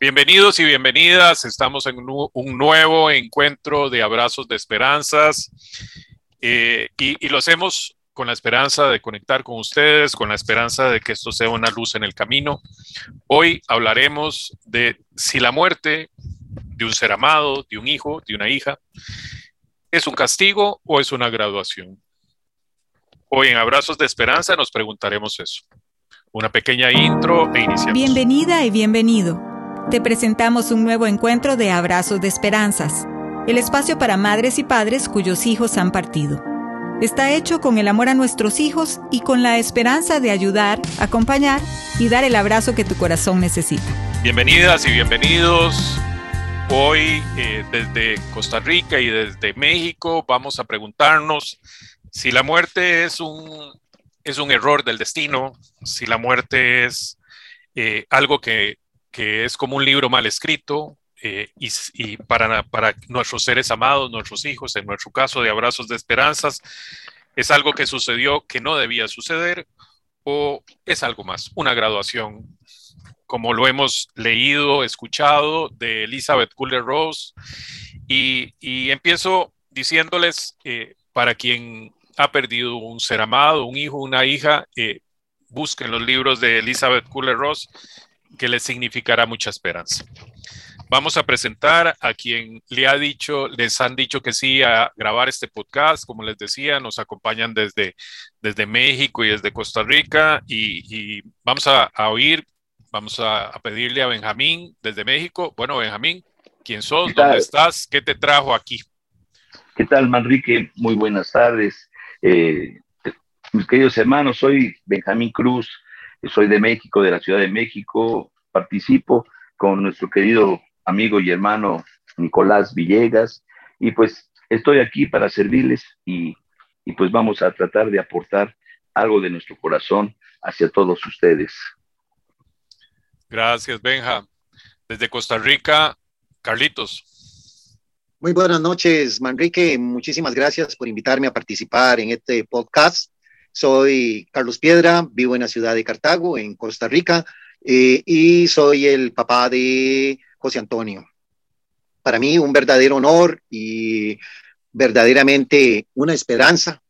Bienvenidos y bienvenidas. Estamos en un nuevo encuentro de abrazos de esperanzas eh, y, y, lo hacemos con la esperanza de conectar con ustedes, con la esperanza de que esto sea una luz en el camino. Hoy hablaremos de si la muerte de un ser amado, de un hijo, de una hija, es un castigo o es una graduación. Hoy en Abrazos de Esperanza nos preguntaremos eso. Una pequeña intro e iniciamos. Bienvenida y bienvenido te presentamos un nuevo encuentro de Abrazos de Esperanzas, el espacio para madres y padres cuyos hijos han partido. Está hecho con el amor a nuestros hijos y con la esperanza de ayudar, acompañar y dar el abrazo que tu corazón necesita. Bienvenidas y bienvenidos. Hoy eh, desde Costa Rica y desde México vamos a preguntarnos si la muerte es un, es un error del destino, si la muerte es eh, algo que que es como un libro mal escrito eh, y, para, para nuestros seres amados, nuestros hijos, en nuestro caso de abrazos de esperanzas, es algo que sucedió que no debía suceder o es algo más, una graduación, como lo hemos leído, escuchado de Elizabeth Kuller Rose. Y, y empiezo diciéndoles, eh, para quien ha perdido un ser amado, un hijo, una hija, eh, busquen los libros de Elizabeth Kuller Rose que les significará mucha esperanza. Vamos a presentar a quien le ha dicho, les han dicho que sí a grabar este podcast. Como les decía, nos acompañan desde, desde México y desde Costa Rica y, vamos a, oír, vamos a, pedirle a Benjamín desde México. Bueno, Benjamín, ¿quién sos? ¿Dónde estás? ¿Qué te trajo aquí? ¿Qué tal, Manrique? Muy buenas tardes. Eh, mis queridos hermanos, soy Benjamín Cruz, soy de México, de la Ciudad de México, participo con nuestro querido amigo y hermano Nicolás Villegas y pues estoy aquí para servirles y, y pues vamos a tratar de aportar algo de nuestro corazón hacia todos ustedes. Gracias, Benja. Desde Costa Rica, Carlitos. Muy buenas noches, Manrique. Muchísimas gracias por invitarme a participar en este podcast. Soy Carlos Piedra, vivo en la ciudad de Cartago, en Costa Rica, eh, y soy el papá de José Antonio. Para mí un verdadero honor y verdaderamente una esperanza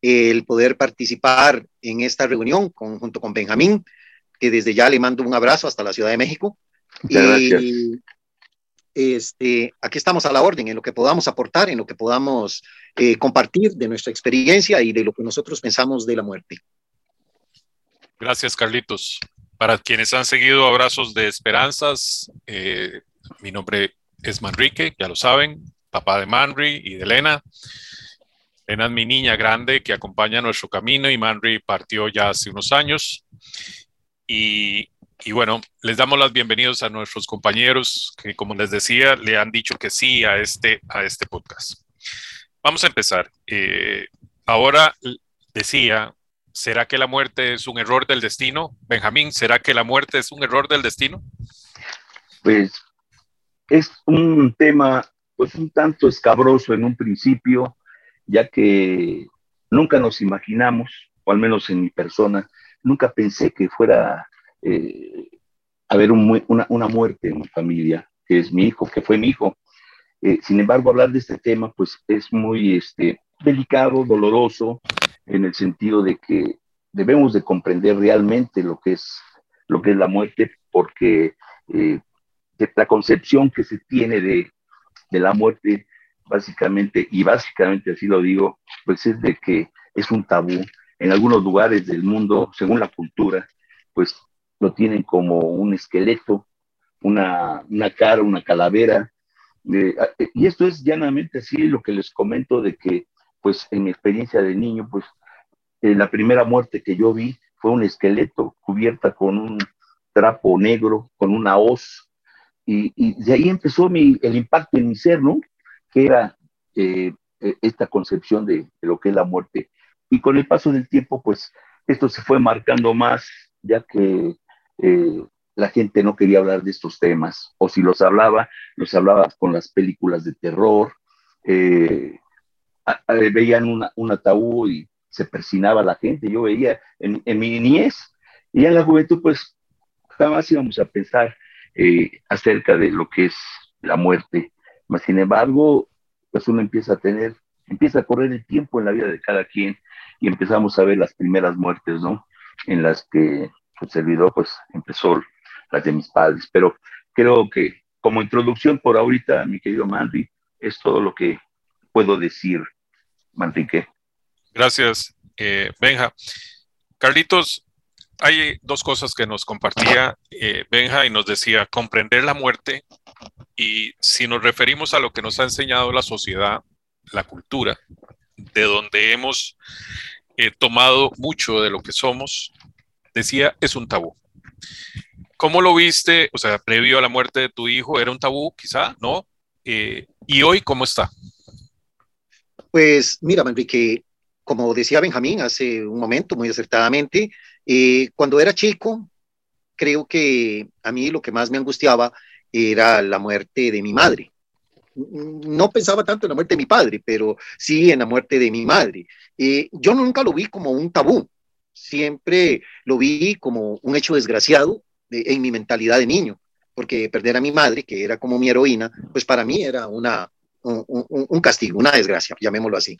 el poder participar en esta reunión junto con Benjamín, que desde ya le mando un abrazo hasta la Ciudad de México. gracias este, aquí estamos a la orden en lo que podamos aportar, en lo que podamos eh, compartir de nuestra experiencia y de lo que nosotros pensamos de la muerte. Gracias, Carlitos. Para quienes han seguido Abrazos de Esperanzas, eh, mi nombre es Manrique, ya lo saben, papá de Manri y de Elena. Elena es mi niña grande que acompaña nuestro camino y Manri partió ya hace unos años. Y y bueno, les damos las bienvenidas a nuestros compañeros que, como les decía, le han dicho que sí a este, a este podcast. Vamos a empezar. Eh, ahora decía, ¿será que la muerte es un error del destino? Benjamín, ¿será que la muerte es un error del destino? Pues es un tema pues un tanto escabroso en un principio, ya que nunca nos imaginamos, o al menos en mi persona, nunca pensé que fuera eh, haber una, una, muerte en mi familia, que es mi hijo, que fue mi hijo. Eh, sin embargo, hablar de este tema, pues es muy este, delicado, doloroso, en el sentido de que debemos de comprender realmente lo que es, lo que es la muerte, porque eh, la concepción que se tiene de, de la muerte, básicamente, y básicamente así lo digo, pues es de que es un tabú. En algunos lugares del mundo, según la cultura, pues lo tienen como un esqueleto, una, una cara, una calavera. y esto es llanamente así lo que les comento de que, pues en mi experiencia de niño, pues eh, la primera muerte que yo vi fue un esqueleto cubierta con un trapo negro, con una hoz, y, y de ahí empezó mi, el impacto en mi ser, ¿no? Que era eh, e, esta concepción de, de, lo que es la muerte. Y con el paso del tiempo, pues esto se fue marcando más, ya que eh, la gente no quería hablar de estos temas, o si los hablaba, los hablaba con las películas de terror, eh, veían un ataúd y se persinaba la gente, yo veía en, mi niñez, y en la juventud pues jamás íbamos a pensar eh, acerca de lo que es la muerte. Mas, sin embargo, pues uno empieza a tener, empieza a correr el tiempo en la vida de cada quien y empezamos a ver las primeras muertes, ¿no? En las que el servidor pues empezó las de mis padres. Pero creo que como introducción por ahorita, mi querido Manri, es todo lo que puedo decir, Manrique. Gracias, eh, Benja. Carlitos, hay dos cosas que nos compartía eh, Benja y nos decía, comprender la muerte y si nos referimos a lo que nos ha enseñado la sociedad, la cultura, de donde hemos eh, tomado mucho de lo que somos, decía, es un tabú. ¿Cómo lo viste? O sea, previo a la muerte de tu hijo, ¿era un tabú quizá? ¿No? Eh, ¿Y hoy cómo está? Pues mira, Enrique, como decía Benjamín hace un momento, muy acertadamente, eh, cuando era chico, creo que a mí lo que más me angustiaba era la muerte de mi madre. No pensaba tanto en la muerte de mi padre, pero sí en la muerte de mi madre. Eh, yo nunca lo vi como un tabú, siempre lo vi como un hecho desgraciado en mi mentalidad de niño, porque perder a mi madre, que era como mi heroína, pues para mí era una, un, castigo, una desgracia, llamémoslo así.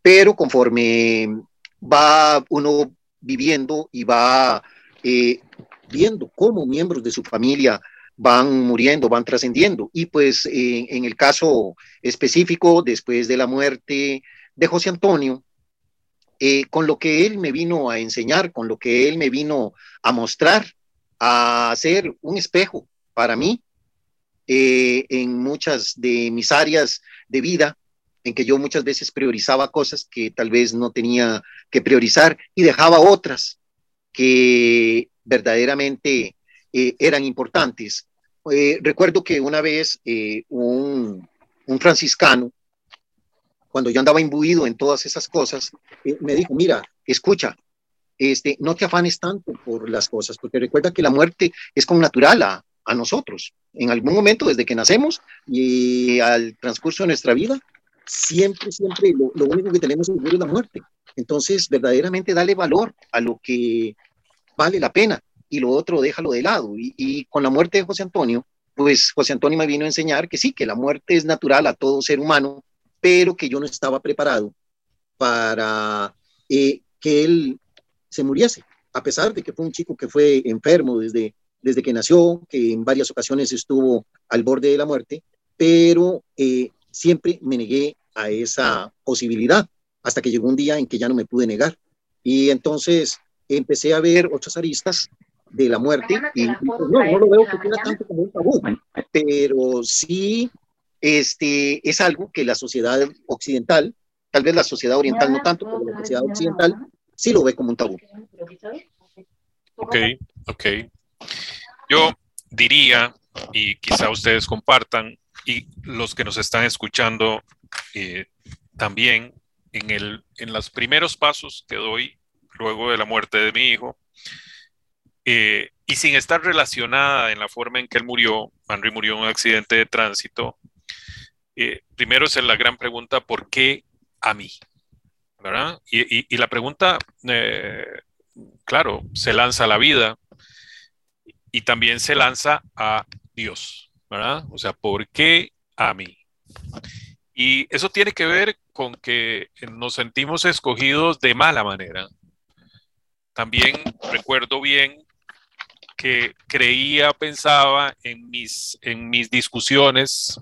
Pero conforme va uno viviendo y va eh, viendo cómo miembros de su familia van muriendo, van trascendiendo. Y pues en el caso específico, después de la muerte de José Antonio, eh, con lo que él me vino a enseñar, con lo que él me vino a mostrar, a ser un espejo para mí eh, en muchas de mis áreas de vida, en que yo muchas veces priorizaba cosas que tal vez no tenía que priorizar y dejaba otras que verdaderamente eh, eran importantes. Recuerdo que una vez un, franciscano, cuando yo andaba imbuido en todas esas cosas, me dijo, mira, escucha, este, no te afanes tanto por las cosas, porque recuerda que la muerte es con natural a, nosotros. En algún momento, desde que nacemos y al transcurso de nuestra vida, siempre, siempre lo, único que tenemos es la muerte. Entonces, verdaderamente dale valor a lo que vale la pena y lo otro déjalo de lado. Y, con la muerte de José Antonio, pues José Antonio me vino a enseñar que sí, que la muerte es natural a todo ser humano, pero que yo no estaba preparado para eh, que él se muriese, a pesar de que fue un chico que fue enfermo desde, desde que nació, que en varias ocasiones estuvo al borde de la muerte, pero eh, siempre me negué a esa posibilidad hasta que llegó un día en que ya no me pude negar. Y entonces empecé a ver otras aristas de la muerte y, no, no lo veo que tenga tanto como un tabú, pero sí este, es algo que la sociedad occidental, tal vez la sociedad oriental no tanto, pero la sociedad occidental sí lo ve como un tabú. Ok, ok. Yo diría, y quizá ustedes compartan, y los que nos están escuchando eh, también en, el, en los primeros pasos que doy luego de la muerte de mi hijo, eh, y sin estar relacionada en la forma en que él murió, Henry murió en un accidente de tránsito, eh, primero es la gran pregunta, ¿por qué a mí? Y, la pregunta, claro, se lanza a la vida y también se lanza a Dios. ¿verdad? O sea, ¿por qué a mí? Y eso tiene que ver con que nos sentimos escogidos de mala manera. También recuerdo bien que creía, pensaba en mis, en mis discusiones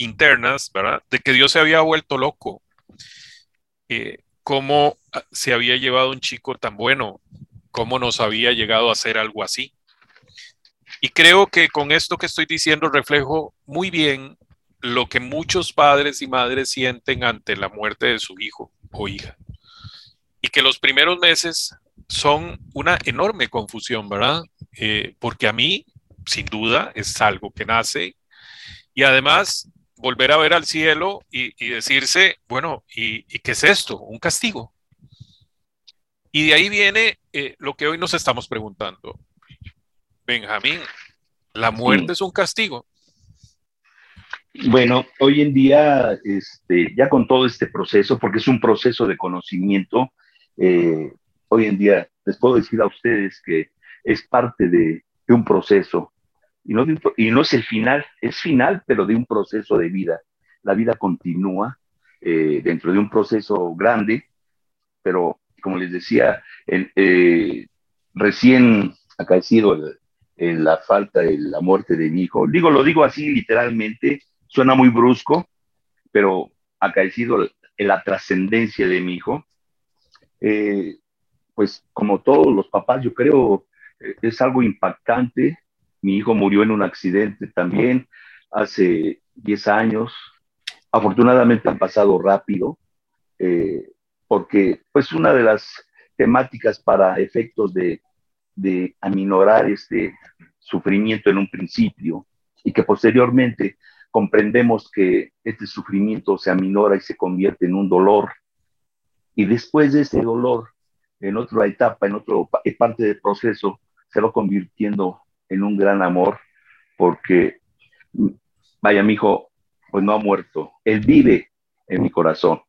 internas, ¿verdad? De que Dios se había vuelto loco. Eh, ¿Cómo se había llevado un chico tan bueno? ¿Cómo nos había llegado a hacer algo así? Y creo que con esto que estoy diciendo reflejo muy bien lo que muchos padres y madres sienten ante la muerte de su hijo o hija. Y que los primeros meses son una enorme confusión, ¿verdad? Eh, porque a mí, sin duda, es algo que nace. Y además, volver a ver al cielo y, decirse, bueno, ¿y, qué es esto? Un castigo. Y de ahí viene eh, lo que hoy nos estamos preguntando. Benjamín, ¿la muerte es un castigo? Bueno, hoy en día, este, ya con todo este proceso, porque es un proceso de conocimiento, eh, hoy en día les puedo decir a ustedes que es parte de, un proceso y no, y no es el final, es final, pero de un proceso de vida. La vida continúa eh, dentro de un proceso grande, pero como les decía, eh, recién acaecido en la falta la muerte de mi hijo, digo, lo digo así literalmente, suena muy brusco, pero acaecido la trascendencia de mi hijo, eh, pues como todos los papás, yo creo, es algo impactante, mi hijo murió en un accidente también hace 10 años. Afortunadamente han pasado rápido, eh, porque pues una de las temáticas para efectos de, de aminorar este sufrimiento en un principio y que posteriormente comprendemos que este sufrimiento se aminora y se convierte en un dolor. Y después de ese dolor, en otra etapa, en otra parte del proceso, se va convirtiendo en un gran amor, porque, vaya, mi hijo, pues no ha muerto, él vive en mi corazón.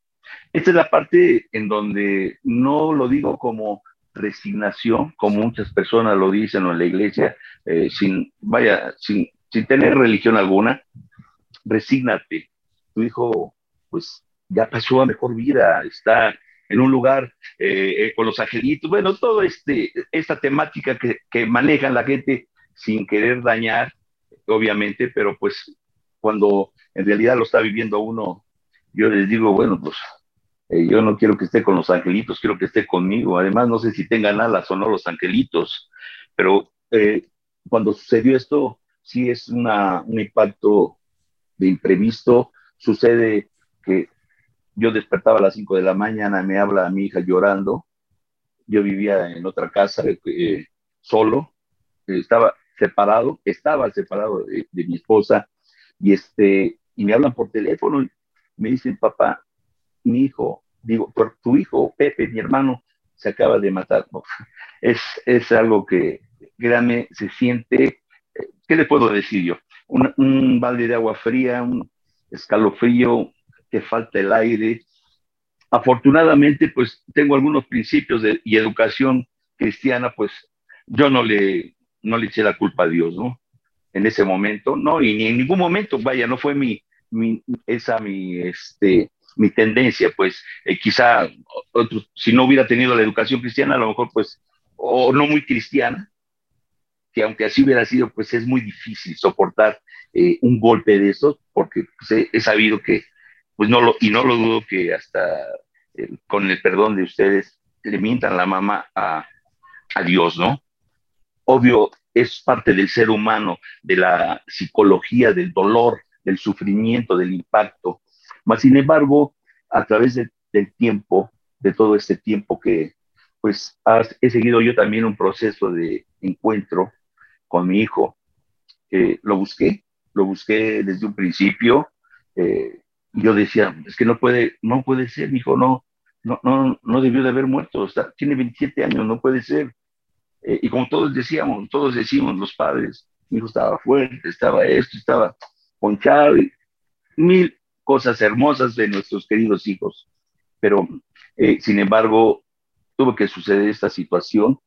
Esta es la parte en donde no lo digo como resignación, como muchas personas lo dicen en la iglesia, eh, sin, vaya, sin, sin tener religión alguna, resígnate. Tu hijo, pues ya pasó a mejor vida, está en un lugar eh, eh, con los angelitos, bueno, todo este, esta temática que manejan la gente sin querer dañar, obviamente, pero pues cuando en realidad lo está viviendo uno, yo les digo, bueno, pues eh, yo no quiero que esté con los angelitos, quiero que esté conmigo. Además, no sé si tengan alas o no los angelitos, pero eh, cuando sucedió esto, sí es una, un impacto de imprevisto. Sucede que yo despertaba a las 5 de la mañana, me habla mi hija llorando. Yo vivía en otra casa eh, solo, estaba separado, estaba separado de, mi esposa, y, este, y me hablan por teléfono, y me dicen, papá, mi hijo, digo, tu, hijo, Pepe, mi hermano, se acaba de matar. es, es algo que, créanme, se siente, ¿qué le puedo decir yo? Un, un balde de agua fría, un escalofrío, que falta el aire. Afortunadamente, pues tengo algunos principios de, y educación cristiana, pues yo no le, no le eché la culpa a Dios, ¿no? En ese momento, no, y ni en ningún momento, vaya, no fue mi, esa mi, este, mi tendencia, pues eh, quizá si no hubiera tenido la educación cristiana, a lo mejor pues, o no muy cristiana, que aunque así hubiera sido, pues es muy difícil soportar eh, un golpe de esos, porque pues, he, sabido que, pues no lo, y no lo dudo que hasta eh, con el perdón de ustedes le mientan la mamá a, a Dios, ¿no? Obvio, es parte del ser humano, de la psicología, del dolor, del sufrimiento, del impacto. Mas, sin embargo, a través del tiempo, de todo este tiempo que, pues, he seguido yo también un proceso de encuentro con mi hijo. lo busqué, lo busqué desde un principio. Eh, yo decía, es que no puede, no puede ser, mi hijo no, no, no, no debió de haber muerto, tiene 27 años, no puede ser. Eh, y como todos decíamos, todos decimos los padres, mi hijo estaba fuerte, estaba esto, estaba ponchado, y mil cosas hermosas de nuestros queridos hijos. Pero, eh, sin embargo, tuvo que suceder esta situación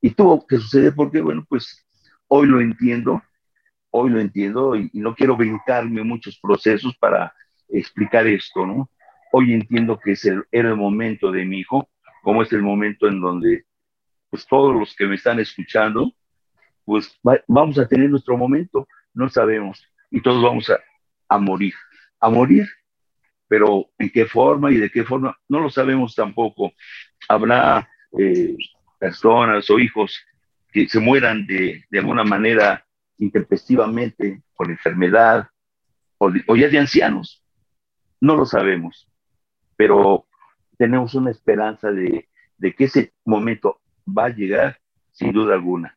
y tuvo que suceder porque, bueno, pues hoy lo entiendo, hoy lo entiendo y, y no quiero brincarme muchos procesos para explicar esto, ¿no? Hoy entiendo que es el, era el momento de mi hijo, como es el momento en donde pues todos los que me están escuchando, pues vamos a tener nuestro momento, no sabemos, y todos vamos a, a morir, a morir, pero en qué forma y de qué forma, no lo sabemos tampoco. Habrá eh, personas o hijos que se mueran de, de alguna manera intempestivamente por enfermedad o, o ya de ancianos, no lo sabemos, pero tenemos una esperanza de, de que ese momento va a llegar sin duda alguna.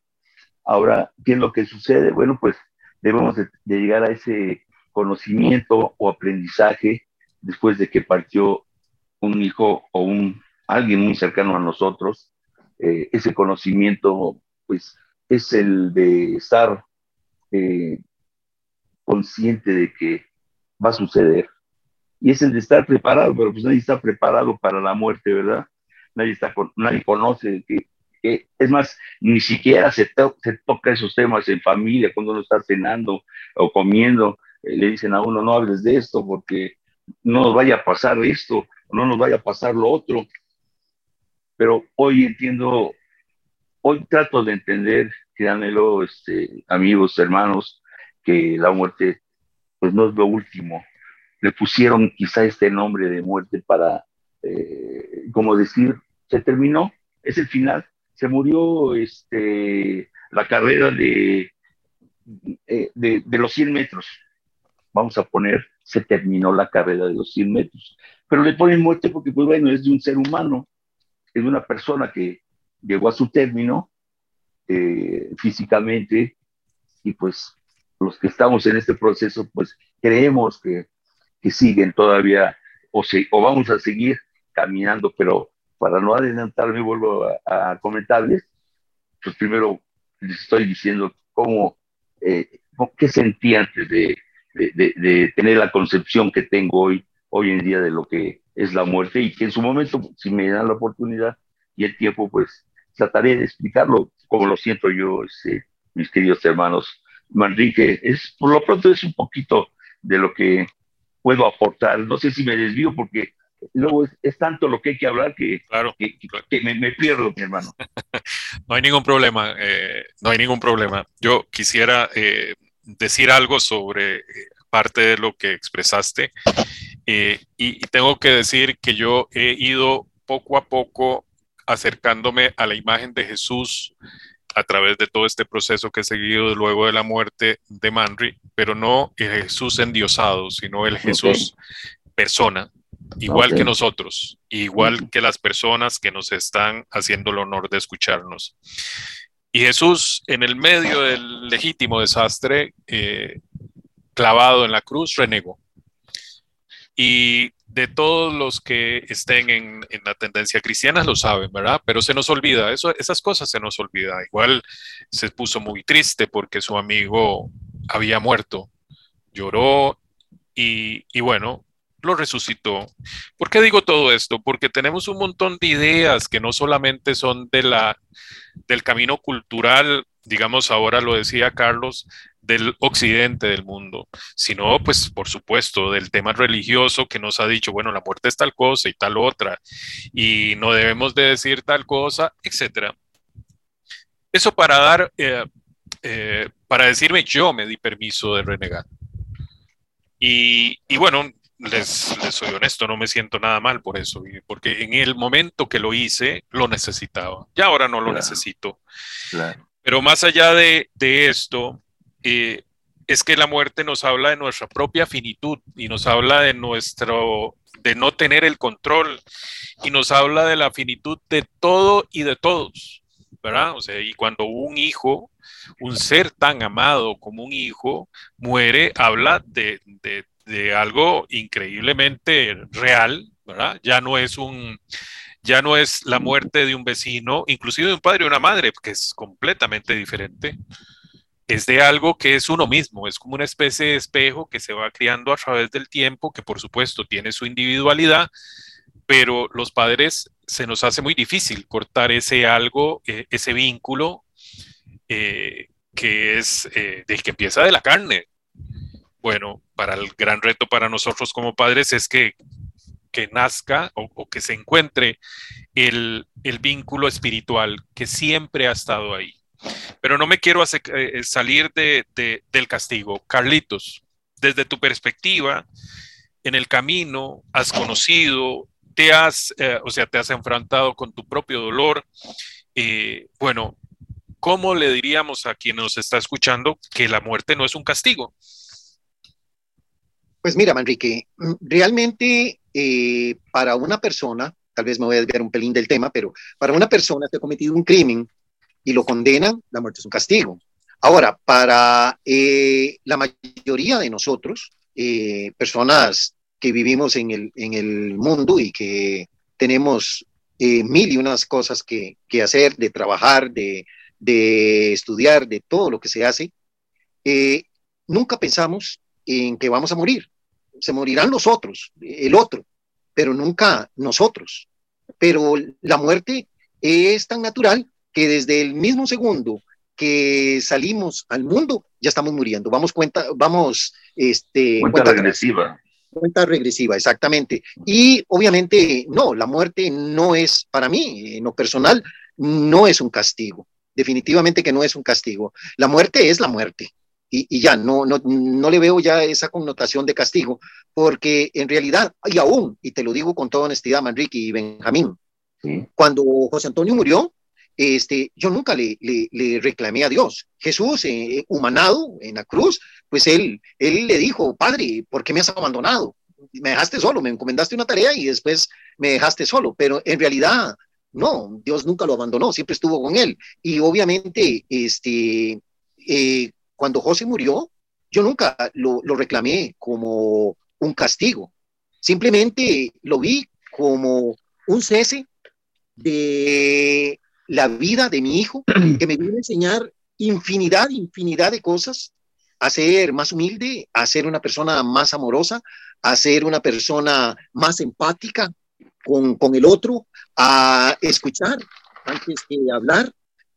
Ahora, ¿qué es lo que sucede? Bueno, pues debemos de, llegar a ese conocimiento o aprendizaje después de que partió un hijo o un alguien muy cercano a nosotros. Eh, ese conocimiento, pues, es el de estar eh, consciente de que va a suceder. Y es el de estar preparado, pero pues nadie está preparado para la muerte, ¿verdad? Nadie, está, nadie conoce que es más, ni siquiera se, se, toca esos temas en familia cuando uno está cenando o comiendo. Eh, le dicen a uno, no hables de esto porque no nos vaya a pasar esto, no nos vaya a pasar lo otro. Pero hoy entiendo, hoy trato de entender, créanmelo, este, amigos, hermanos, que la muerte pues no es lo último. Le pusieron quizá este nombre de muerte para, eh, como decir, se terminó, es el final. Se murió este, la carrera de, eh, de, los 100 metros. Vamos a poner, se terminó la carrera de los 100 metros. Pero le ponen muerte porque, pues bueno, es de un ser humano, es de una persona que llegó a su término eh, físicamente y pues los que estamos en este proceso, pues creemos que, que siguen todavía o, se, o vamos a seguir caminando, pero para no adelantarme, vuelvo a, comentarles, pues primero les estoy diciendo cómo, eh, qué sentí antes de, de, de, tener la concepción que tengo hoy, hoy en día de lo que es la muerte y que en su momento, si me dan la oportunidad y el tiempo, pues trataré de explicarlo como lo siento yo, este, mis queridos hermanos Manrique, es, por lo pronto es un poquito de lo que puedo aportar. No sé si me desvío porque luego es, tanto lo que hay que hablar que, claro, que, me, pierdo, mi hermano. no hay ningún problema, eh, no hay ningún problema. Yo quisiera eh, decir algo sobre eh, parte de lo que expresaste y, y tengo que decir que yo he ido poco a poco acercándome a la imagen de Jesús a través de todo este proceso que he seguido luego de la muerte de Manri, pero no el Jesús endiosado, sino el Jesús persona, igual que nosotros, igual que las personas que nos están haciendo el honor de escucharnos. Y Jesús, en el medio del legítimo desastre, eh, clavado en la cruz, renegó. Y de todos los que estén en, la tendencia cristiana lo saben, ¿verdad? Pero se nos olvida, eso, esas cosas se nos olvida. Igual se puso muy triste porque su amigo había muerto, lloró y, y bueno, lo resucitó. ¿Por qué digo todo esto? Porque tenemos un montón de ideas que no solamente son de la, del camino cultural, digamos ahora lo decía Carlos, del occidente del mundo, sino pues por supuesto del tema religioso que nos ha dicho, bueno, la muerte es tal cosa y tal otra, y no debemos de decir tal cosa, etcétera. Eso para dar, eh, eh, para decirme yo me di permiso de renegar. Y, y bueno, les, les, soy honesto, no me siento nada mal por eso, porque en el momento que lo hice, lo necesitaba. Ya ahora no lo necesito. Pero más allá de, de esto, eh, es que la muerte nos habla de nuestra propia finitud y nos habla de nuestro, de no tener el control y nos habla de la finitud de todo y de todos, ¿verdad? O sea, y cuando un hijo, un ser tan amado como un hijo, muere, habla de, de, de algo increíblemente real, ¿verdad? Ya no es un, ya no es la muerte de un vecino, inclusive de un padre o una madre, que es completamente diferente es de algo que es uno mismo, es como una especie de espejo que se va criando a través del tiempo, que por supuesto tiene su individualidad, pero los padres se nos hace muy difícil cortar ese algo, eh, ese vínculo eh, que es eh, del que empieza de la carne. Bueno, para el gran reto para nosotros como padres es que, que nazca o, que se encuentre el, el vínculo espiritual que siempre ha estado ahí pero no me quiero hacer, eh, salir de, del castigo. Carlitos, desde tu perspectiva, en el camino has conocido, te has, eh, o sea, te has enfrentado con tu propio dolor. Eh, bueno, ¿cómo le diríamos a quien nos está escuchando que la muerte no es un castigo? Pues mira, Manrique, realmente para una persona, tal vez me voy a desviar un pelín del tema, pero para una persona que ha cometido un crimen, y lo condenan, la muerte es un castigo. Ahora, para eh, la mayoría de nosotros, eh, personas que vivimos en el, mundo y que tenemos eh, mil y unas cosas que, que hacer, de trabajar, de, de, estudiar, de todo lo que se hace, nunca pensamos en que vamos a morir. Se morirán los otros, el otro, pero nunca nosotros. Pero la muerte es tan natural que desde el mismo segundo que salimos al mundo, ya estamos muriendo. Vamos cuenta, vamos, este, cuenta, regresiva. Cuenta regresiva, exactamente. Y obviamente, no, la muerte no es para mí, en lo personal, no es un castigo. Definitivamente que no es un castigo. La muerte es la muerte. Y, ya, no, no, no le veo ya esa connotación de castigo, porque en realidad, y aún, y te lo digo con toda honestidad, Manrique y Benjamín, cuando José Antonio murió, este, yo nunca le, le, reclamé a Dios. Jesús, eh, humanado en la cruz, pues él, él le dijo, Padre, ¿por qué me has abandonado? Me dejaste solo, me encomendaste una tarea y después me dejaste solo, pero en realidad no, Dios nunca lo abandonó, siempre estuvo con él. Y obviamente, este, eh, cuando José murió, yo nunca lo, lo reclamé como un castigo, simplemente lo vi como un cese de la vida de mi hijo, que me vino a enseñar infinidad, infinidad de cosas, a ser más humilde, a ser una persona más amorosa, a ser una persona más empática con, con el otro, a escuchar antes que hablar,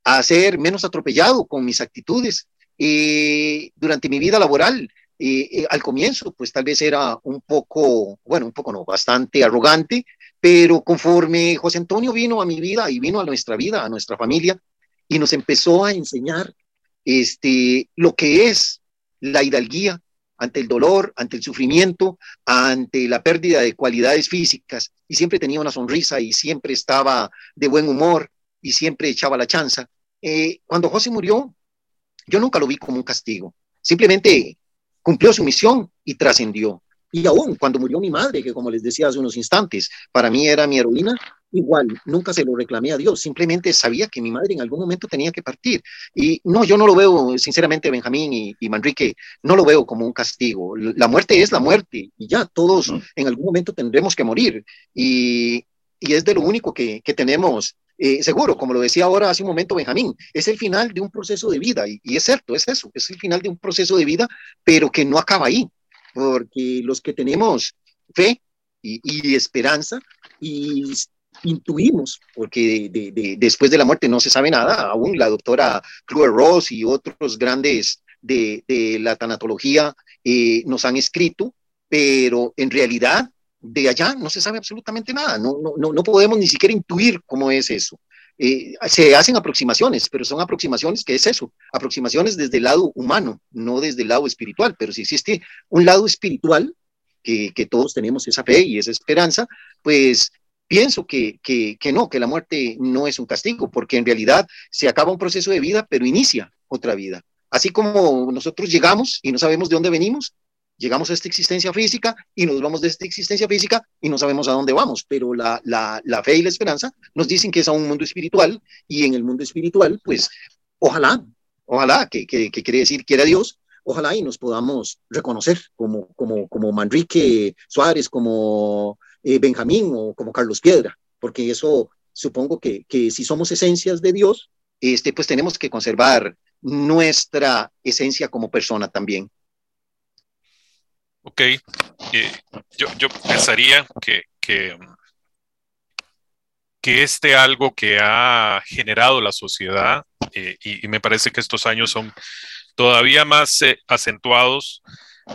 a ser menos atropellado con mis actitudes. Y durante mi vida laboral, eh, al comienzo, pues tal vez era un poco, bueno, un poco no, bastante arrogante, pero conforme José Antonio vino a mi vida y vino a nuestra vida, a nuestra familia, y nos empezó a enseñar este, lo que es la hidalguía ante el dolor, ante el sufrimiento, ante la pérdida de cualidades físicas, y siempre tenía una sonrisa y siempre estaba de buen humor y siempre echaba la chanza. Eh, cuando José murió, yo nunca lo vi como un castigo, simplemente cumplió su misión y trascendió. Y aún cuando murió mi madre, que como les decía hace unos instantes, para mí era mi heroína, igual, nunca se lo reclamé a Dios, simplemente sabía que mi madre en algún momento tenía que partir. Y no, yo no lo veo, sinceramente, Benjamín y, Manrique, no lo veo como un castigo. La muerte es la muerte y ya todos en algún momento tendremos que morir. Y, y es de lo único que, que tenemos eh, seguro, como lo decía ahora hace un momento Benjamín, es el final de un proceso de vida y, y, es cierto, es eso, es el final de un proceso de vida, pero que no acaba ahí porque los que tenemos fe y, esperanza y intuimos, porque después de la muerte no se sabe nada, aún la doctora Chloe Ross y otros grandes de, la tanatología eh, nos han escrito, pero en realidad de allá no se sabe absolutamente nada, no, no, no podemos ni siquiera intuir cómo es eso. Eh, se hacen aproximaciones, pero son aproximaciones, ¿qué es eso? Aproximaciones desde el lado humano, no desde el lado espiritual, pero si existe un lado espiritual, que, que todos tenemos esa fe y esa esperanza, pues pienso que, que, que, no, que la muerte no es un castigo, porque en realidad se acaba un proceso de vida, pero inicia otra vida. Así como nosotros llegamos y no sabemos de dónde venimos, llegamos a esta existencia física y nos vamos de esta existencia física y no sabemos a dónde vamos, pero la, la, la fe y la esperanza nos dicen que es a un mundo espiritual y en el mundo espiritual, pues ojalá, ojalá, que, que, quiere decir quiera Dios, ojalá y nos podamos reconocer como, como, como Manrique Suárez, como eh, Benjamín o como Carlos Piedra, porque eso supongo que, que si somos esencias de Dios, este, pues tenemos que conservar nuestra esencia como persona también. Ok, eh, yo, yo, pensaría que, que, que, este algo que ha generado la sociedad, eh, y, me parece que estos años son todavía más eh, acentuados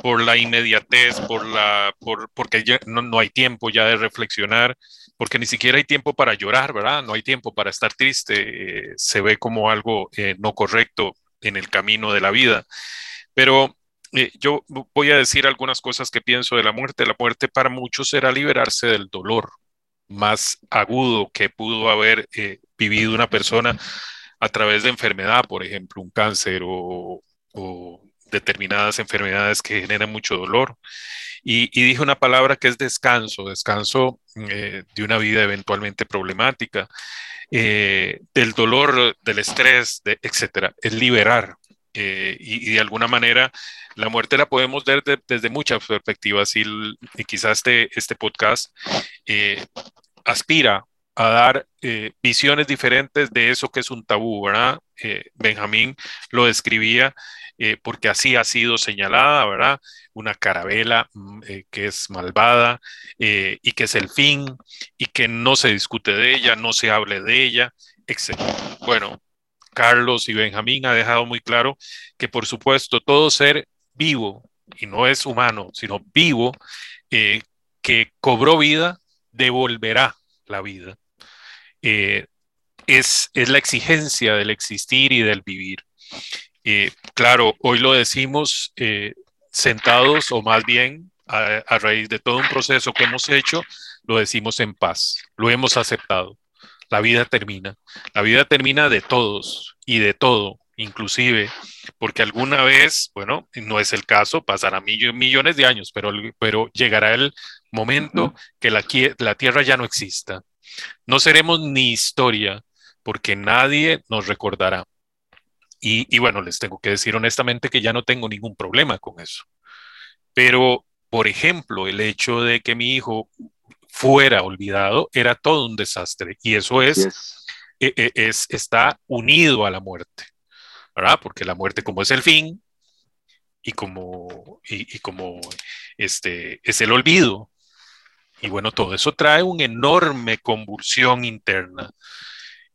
por la inmediatez, por la, por, porque ya no, no, hay tiempo ya de reflexionar, porque ni siquiera hay tiempo para llorar, ¿verdad? No hay tiempo para estar triste, se ve como algo no correcto en el camino de la vida. Pero eh, yo voy a decir algunas cosas que pienso de la muerte. La muerte para muchos era liberarse del dolor más agudo que pudo haber eh, vivido una persona a través de enfermedad, por ejemplo, un cáncer o, determinadas enfermedades que generan mucho dolor. Y, dije una palabra que es descanso, descanso eh, de una vida eventualmente problemática, del dolor, del estrés, de, etcétera, es liberar. Y, de alguna manera la muerte la podemos ver desde muchas perspectivas y, quizás este, este podcast eh, aspira a dar eh, visiones diferentes de eso que es un tabú, ¿verdad? Eh, Benjamín lo describía porque así ha sido señalada, ¿verdad? Una carabela mm, que es malvada y que es el fin y que no se discute de ella, no se hable de ella. Excelente. Bueno, Carlos y Benjamín ha dejado muy claro que por supuesto todo ser vivo, y no es humano, sino vivo, eh, que cobró vida, devolverá la vida. Eh, es, es, la exigencia del existir y del vivir. Eh, claro, hoy lo decimos sentados o más bien a, a raíz de todo un proceso que hemos hecho, lo decimos en paz, lo hemos aceptado la vida termina. La vida termina de todos y de todo, inclusive, porque alguna vez, bueno, no es el caso, pasará millones de años, pero, pero llegará el momento que la, la Tierra ya no exista. No seremos ni historia, porque nadie nos recordará. Y, y, bueno, les tengo que decir honestamente que ya no tengo ningún problema con eso. Pero, por ejemplo, el hecho de que mi hijo fuera olvidado, era todo un desastre. Y eso es, e, e, es, está unido a la muerte, ¿verdad? Porque la muerte como es el fin y como, y, como este, es el olvido. Y bueno, todo eso trae una enorme convulsión interna.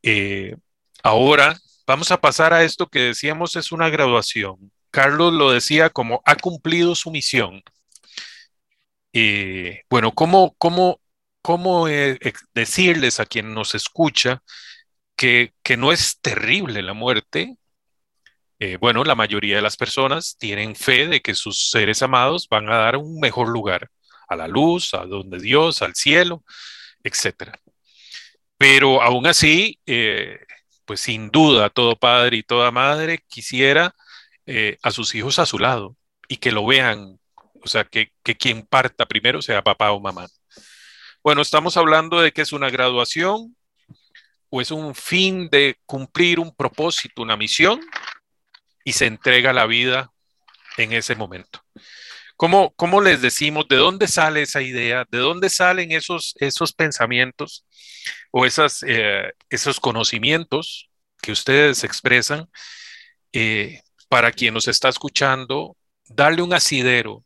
Eh, ahora vamos a pasar a esto que decíamos es una graduación. Carlos lo decía como ha cumplido su misión. Eh, bueno, ¿cómo, ¿cómo, cómo eh, decirles a quien nos escucha que, no es terrible la muerte. Eh, bueno, la mayoría de las personas tienen fe de que sus seres amados van a dar un mejor lugar, a la luz, a donde Dios, al cielo, etc. Pero aún así, eh, pues sin duda, todo padre y toda madre quisiera a sus hijos a su lado y que lo vean, o sea, que, que quien parta primero sea papá o mamá. Bueno, estamos hablando de que es una graduación o es un fin de cumplir un propósito, una misión, y se entrega la vida en ese momento. ¿Cómo, cómo les decimos de dónde sale esa idea? ¿De dónde salen esos, esos pensamientos o esas, eh, esos conocimientos que ustedes expresan eh, para quien nos está escuchando? Darle un asidero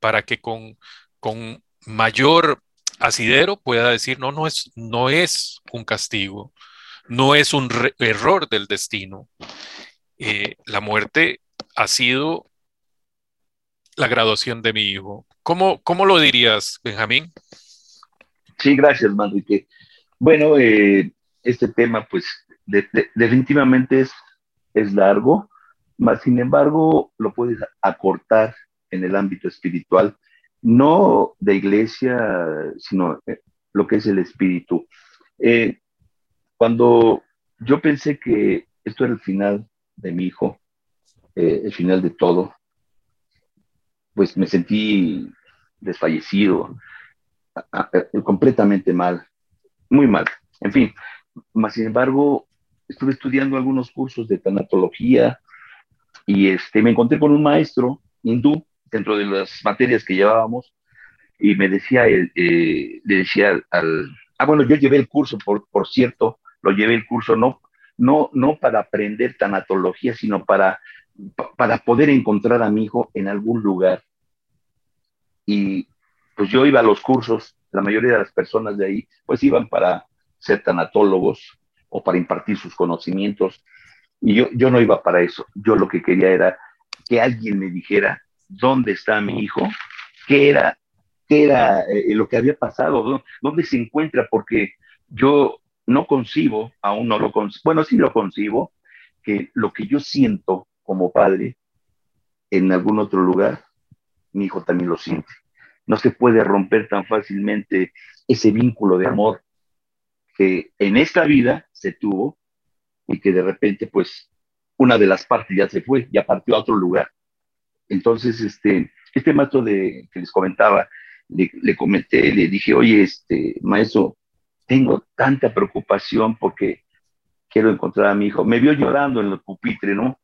para que con, con mayor asidero pueda decir, no, no es, no es un castigo, no es un error del destino. Eh, la muerte ha sido la graduación de mi hijo. ¿Cómo, cómo lo dirías, Benjamín? Sí, gracias, Manrique. Bueno, eh, este tema, pues, definitivamente es, es largo, mas sin embargo, lo puedes acortar en el ámbito espiritual no de iglesia, sino eh, lo que es el espíritu. Eh, cuando yo pensé que esto era el final de mi hijo, eh, el final de todo, pues me sentí desfallecido, completamente mal, muy mal. En fin, más sin embargo, estuve estudiando algunos cursos de tanatología y este, me encontré con un maestro hindú dentro de las materias que llevábamos y me decía, él, eh, le decía al, ah, bueno, yo llevé el curso, por, por cierto, lo llevé el curso no, no, no para aprender tanatología, sino para, para poder encontrar a mi hijo en algún lugar. Y pues yo iba a los cursos, la mayoría de las personas de ahí, pues iban para ser tanatólogos o para impartir sus conocimientos. Y yo, yo no iba para eso. Yo lo que quería era que alguien me dijera dónde está mi hijo, qué era, qué era eh, lo que había pasado, dónde se encuentra, porque yo no concibo, aún no lo concibo, bueno, sí lo concibo, que lo que yo siento como padre en algún otro lugar, mi hijo también lo siente. No se puede romper tan fácilmente ese vínculo de amor que en esta vida se tuvo y que de repente, pues, una de las partes ya se fue, ya partió a otro lugar. Entonces, este, este maestro de, que les comentaba, le, comenté, le dije, oye, este, maestro, tengo tanta preocupación porque quiero encontrar a mi hijo. Me vio llorando en el pupitre, ¿no?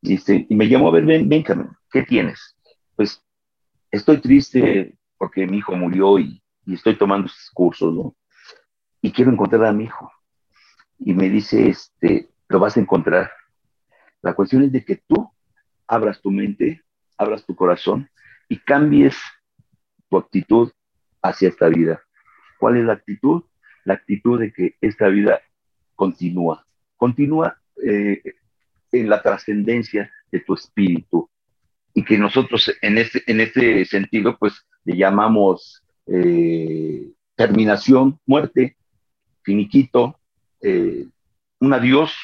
Y, este, y me llamó a ver, ven, ven, ¿qué tienes? Pues estoy triste porque mi hijo murió y, y estoy tomando estos cursos, ¿no? Y quiero encontrar a mi hijo. Y me dice, este, lo vas a encontrar. La cuestión es de que tú abras tu mente abras tu corazón y cambies tu actitud hacia esta vida. ¿Cuál es la actitud? La actitud de que esta vida continúa, continúa eh, en la trascendencia de tu espíritu y que nosotros en este, en este sentido pues le llamamos eh, terminación, muerte, finiquito, eh, un adiós,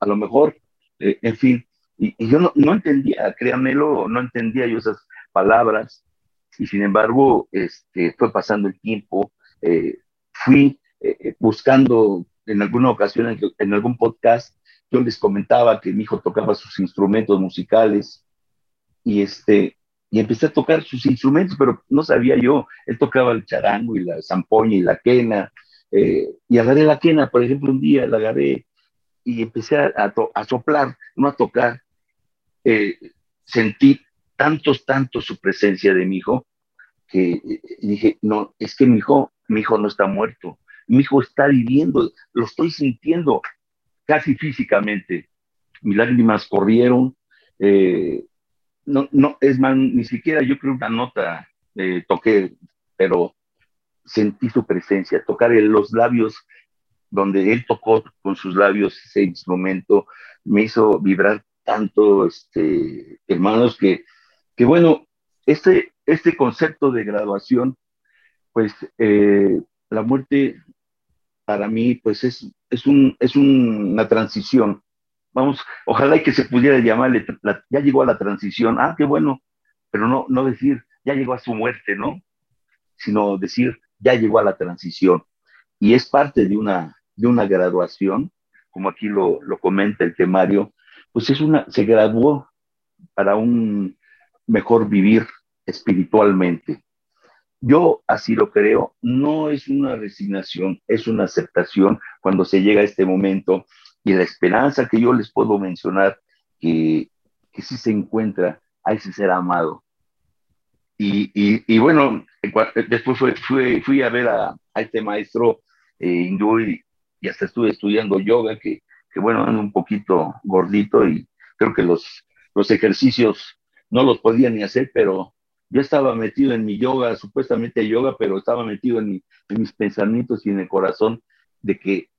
a lo mejor, en fin. Y, yo no, no, entendía, créanmelo, no entendía yo esas palabras. Y sin embargo este, fue pasando el tiempo, fui buscando en alguna ocasión, en, algún podcast, yo les comentaba que mi hijo tocaba sus instrumentos musicales y este y empecé a tocar sus instrumentos, pero no sabía yo, él tocaba el charango y la zampoña y la quena, eh, y agarré la quena, por ejemplo, un día la agarré y empecé a, a, soplar, no a tocar, eh, sentí tantos, tantos su presencia de mi hijo, que eh, dije, no, es que mi hijo, mi hijo no está muerto, mi hijo está viviendo, lo estoy sintiendo casi físicamente. Mis lágrimas corrieron, eh, no, no, es más, ni siquiera yo creo una nota eh, toqué, pero sentí su presencia, tocar en los labios, donde él tocó con sus labios ese instrumento, me hizo vibrar tanto, este, hermanos, que, que bueno, este, este concepto de graduación, pues eh, la muerte para mí, pues es, es, un, es una transición. Vamos, ojalá y que se pudiera llamarle, ya llegó a la transición, ah, qué bueno, pero no, no decir, ya llegó a su muerte, ¿no? Sino decir, ya llegó a la transición. Y es parte de una, de una graduación, como aquí lo, lo comenta el temario, pues es una, se graduó para un mejor vivir espiritualmente. Yo así lo creo, no es una resignación, es una aceptación cuando se llega a este momento y la esperanza que yo les puedo mencionar que, que sí se encuentra a ese ser amado. Y, y, bueno, después fui, fui, a ver a, este maestro eh, hindú y, hasta estuve estudiando yoga, que, que bueno, ando un poquito gordito y creo que los, los ejercicios no los podía ni hacer, pero yo estaba metido en mi yoga, supuestamente yoga, pero estaba metido en, mis pensamientos y en el corazón de que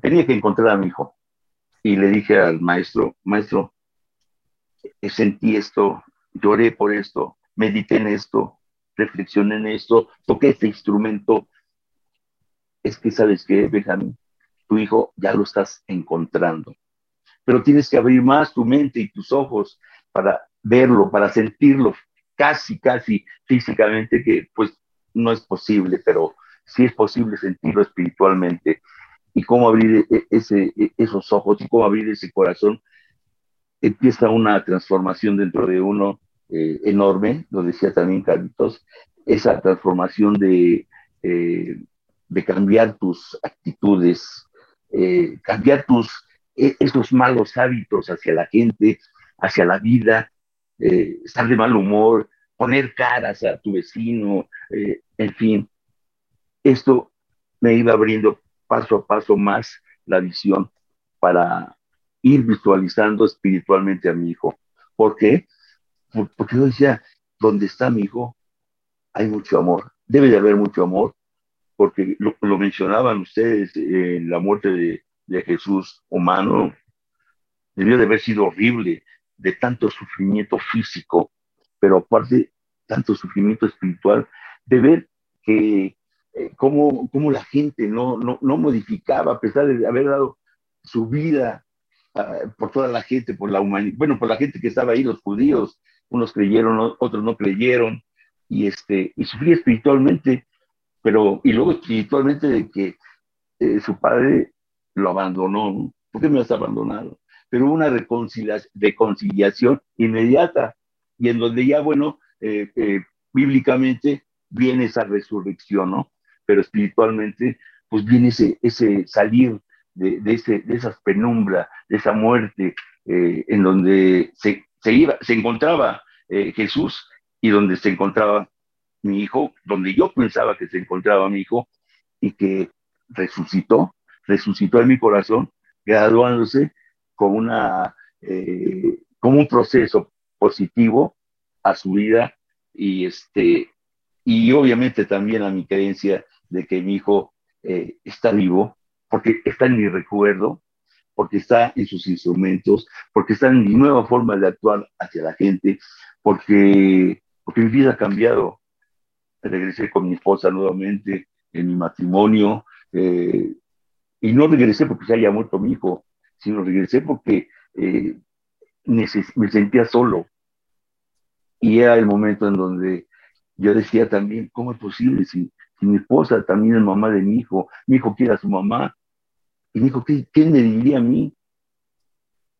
tenía que encontrar a mi hijo. Y le dije al maestro, maestro, eh, sentí esto, lloré por esto, medité en esto, reflexioné en esto, toqué este instrumento. Es que, ¿sabes qué, Benjamín? Tu hijo ya lo estás encontrando. Pero tienes que abrir más tu mente y tus ojos para verlo, para sentirlo casi, casi físicamente, que pues no es posible, pero sí es posible sentirlo espiritualmente. Y cómo abrir e, e, ese, e, esos ojos y cómo abrir ese corazón, empieza una transformación dentro de uno eh, enorme, lo decía también Carlitos, esa transformación de, eh, de cambiar tus actitudes, eh, cambiar tus, esos malos hábitos hacia la gente, hacia la vida, eh, estar de mal humor, poner caras a tu vecino, eh, en fin. Esto me iba abriendo paso a paso más la visión para ir visualizando espiritualmente a mi hijo. ¿Por qué? Porque yo decía, ¿dónde está mi hijo? Hay mucho amor. Debe de haber mucho amor, porque lo, mencionaban ustedes, en la muerte de, Jesús humano debió de haber sido horrible, de tanto sufrimiento físico, pero aparte tanto sufrimiento espiritual, de ver que eh, cómo, la gente no, no, no, modificaba, a pesar de haber dado su vida ah, por toda la gente, por la humanidad, bueno, por la gente que estaba ahí, los judíos, unos creyeron, otros no creyeron, y, este, y sufría espiritualmente, pero, y luego espiritualmente de que eh, su padre lo abandonó, ¿por qué me has abandonado? pero hubo una reconciliación, inmediata y en donde ya, bueno, eh, eh, bíblicamente viene esa resurrección, ¿no? Pero espiritualmente, pues viene ese, ese salir de, de, ese, de esas penumbras, de esa muerte, en donde se, se, iba, se encontraba Jesús y donde se encontraba mi hijo, donde yo pensaba que se encontraba mi hijo y que resucitó, resucitó en mi corazón, graduándose como, una, eh, como un proceso positivo a su vida y, este, y obviamente también a mi creencia de que mi hijo eh, está vivo porque está en mi recuerdo, porque está en sus instrumentos, porque está en mi nueva forma de actuar hacia la gente, porque, porque mi vida ha cambiado. Regresé con mi esposa nuevamente en mi matrimonio, eh, y no regresé porque se haya muerto mi hijo, sino regresé porque eh, me sentía solo. Y era el momento en donde yo decía también, ¿cómo es posible si, mi esposa también es mamá de mi hijo, mi hijo quiere a su mamá? Y dijo, ¿qué, qué me diría a mí?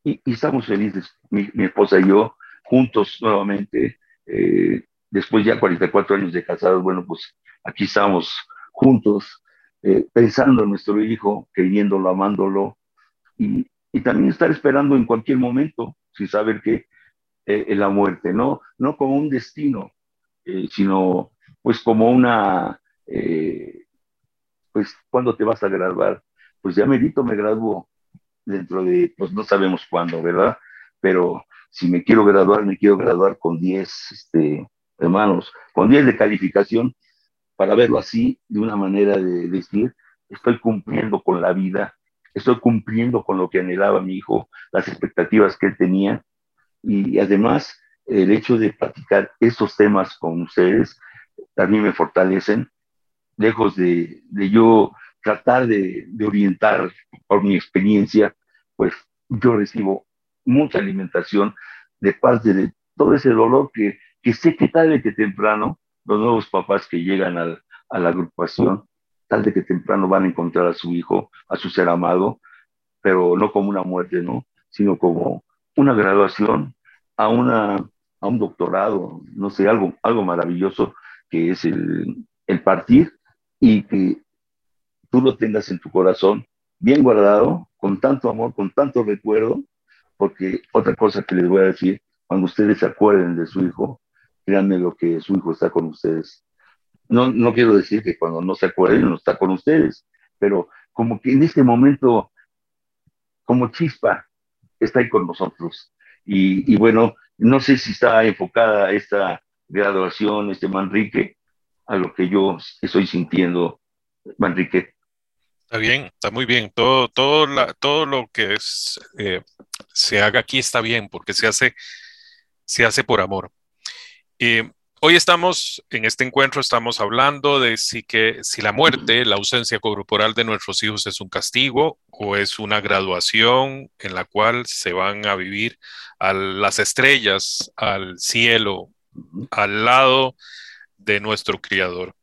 Y, estamos felices, mi, esposa y yo, juntos nuevamente, eh, después ya 44 años de casados, bueno, pues aquí estamos juntos, eh, pensando en nuestro hijo, queriéndolo, amándolo, y, y, también estar esperando en cualquier momento, sin saber que eh, la muerte, ¿no? No como un destino, eh, sino pues como una, pues, ¿cuándo te vas a graduar? Pues ya merito me graduó dentro de, pues no sabemos cuándo, ¿verdad? Pero si me quiero graduar, me quiero graduar con 10 este, hermanos, con 10 de calificación, para verlo así, de una manera de decir, estoy cumpliendo con la vida, estoy cumpliendo con lo que anhelaba mi hijo, las expectativas que él tenía, y además el hecho de platicar estos temas con ustedes también me fortalecen, lejos de, de yo tratar de, de, orientar por mi experiencia, pues yo recibo mucha alimentación de parte de todo ese dolor que, que sé que tarde que temprano los nuevos papás que llegan a la agrupación, tarde que temprano van a encontrar a su hijo, a su ser amado, pero no como una muerte, ¿no? Sino como una graduación a, una, a un doctorado, no sé, algo, algo maravilloso que es el, el partir y que tú lo tengas en tu corazón bien guardado, con tanto amor, con tanto recuerdo, porque otra cosa que les voy a decir, cuando ustedes se acuerden de su hijo, créanme lo que su hijo está con ustedes. No, no quiero decir que cuando no se acuerden no está con ustedes, pero como que en este momento, como chispa, está ahí con nosotros. Y, y bueno, no sé si está enfocada esta graduación, este Manrique, a lo que yo estoy sintiendo, Manrique. Está bien, está muy bien. Todo, todo, la, todo lo que es, eh, se haga aquí está bien porque se hace, se hace por amor. Eh, hoy estamos, en este encuentro, estamos hablando de si, que, si la muerte, la ausencia corporal de nuestros hijos es un castigo o es una graduación en la cual se van a vivir a las estrellas, al cielo, al lado de nuestro Criador.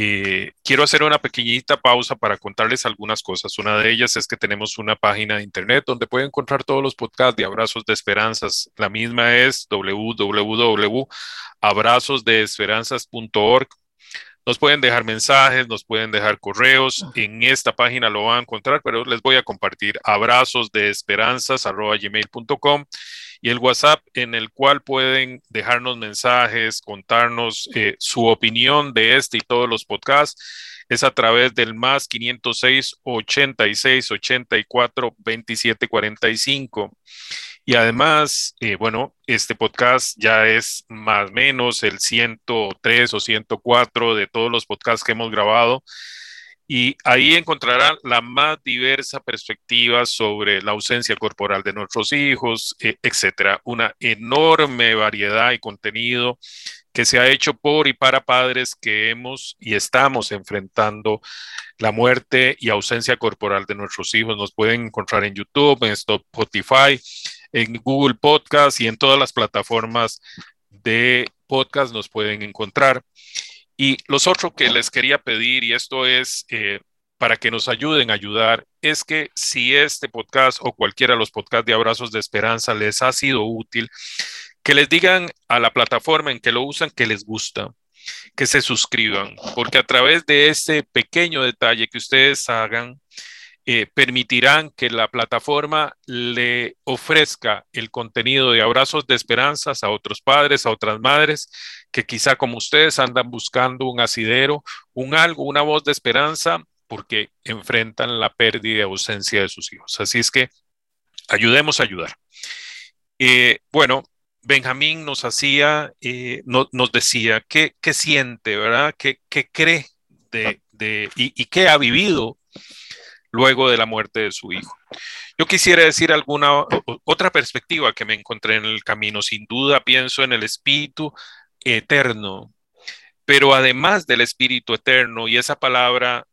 Eh, quiero hacer una pequeñita pausa para contarles algunas cosas. Una de ellas es que tenemos una página de internet donde pueden encontrar todos los podcasts de Abrazos de Esperanzas. La misma es www.abrazosdeesperanzas.org. Nos pueden dejar mensajes, nos pueden dejar correos. En esta página lo van a encontrar, pero les voy a compartir abrazosdeesperanzas.gmail.com y el WhatsApp en el cual pueden dejarnos mensajes, contarnos eh, su opinión de este y todos los podcasts es a través del más 506 86 84 27 45. Y además, eh, bueno, este podcast ya es más o menos el 103 o 104 de todos los podcasts que hemos grabado y ahí encontrarán la más diversa perspectiva sobre la ausencia corporal de nuestros hijos, eh, etcétera. Una enorme variedad y contenido que se ha hecho por y para padres que hemos y estamos enfrentando la muerte y ausencia corporal de nuestros hijos. Nos pueden encontrar en YouTube, en Spotify, en Google Podcast y en todas las plataformas de podcast nos pueden encontrar. Y los otros que les quería pedir, y esto es eh, para que nos ayuden a ayudar, es que si este podcast o cualquiera de los podcasts de Abrazos de Esperanza les ha sido útil, que les digan a la plataforma en que lo usan que les gusta, que se suscriban, porque a través de ese pequeño detalle que ustedes hagan, eh, permitirán que la plataforma le ofrezca el contenido de abrazos de esperanzas a otros padres, a otras madres que quizá como ustedes andan buscando un asidero, un algo, una voz de esperanza porque enfrentan la pérdida y ausencia de sus hijos. Así es que ayudemos a ayudar. Eh, bueno, Benjamín nos hacía, eh, nos decía qué, siente, ¿verdad? ¿Qué, cree de, y, y qué ha vivido luego de la muerte de su hijo. Yo quisiera decir alguna otra perspectiva que me encontré en el camino. Sin duda pienso en el espíritu eterno, pero además del espíritu eterno, y esa palabra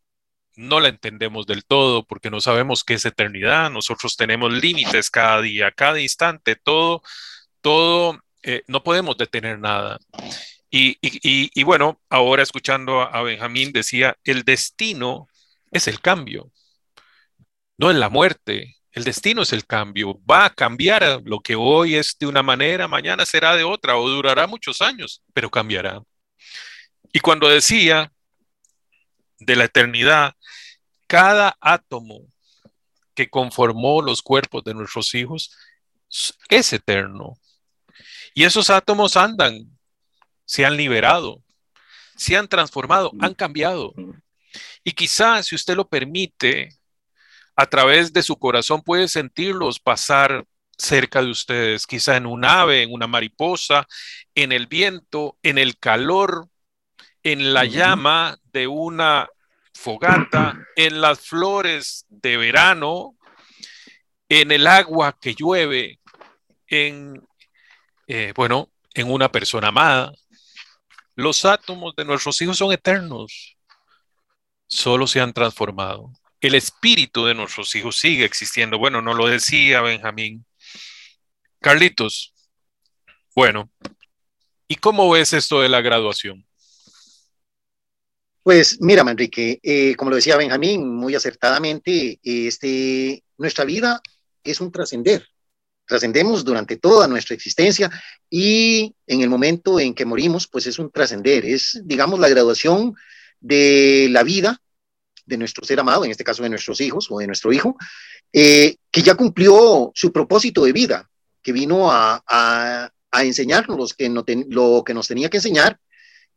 no la entendemos del todo porque no sabemos qué es eternidad. Nosotros tenemos límites cada día, cada instante, todo, todo, eh, no podemos detener nada. Y, bueno, ahora escuchando a, Benjamín decía, el destino es el cambio, no es la muerte. El destino es el cambio. Va a cambiar lo que hoy es de una manera, mañana será de otra o durará muchos años, pero cambiará. Y cuando decía de la eternidad, cada átomo que conformó los cuerpos de nuestros hijos es eterno. Y esos átomos andan, se han liberado, se han transformado, han cambiado. Y quizás, si usted lo permite, a través de su corazón puede sentirlos pasar cerca de ustedes, quizá en un ave, en una mariposa, en el viento, en el calor, en la llama de una fogata, en las flores de verano, en el agua que llueve, en, eh, bueno, en una persona amada. Los átomos de nuestros hijos son eternos, solo se han transformado. El espíritu de nuestros hijos sigue existiendo. Bueno, no lo decía Benjamín. Carlitos, bueno, ¿y cómo ves esto de la graduación? Pues mira, Manrique, eh, como lo decía Benjamín muy acertadamente, este, nuestra vida es un trascender. Trascendemos durante toda nuestra existencia y en el momento en que morimos, pues es un trascender, es, digamos, la graduación de la vida de nuestro ser amado, en este caso de nuestros hijos o de nuestro hijo, eh, que ya cumplió su propósito de vida, que vino a, enseñarnos lo que nos tenía que enseñar.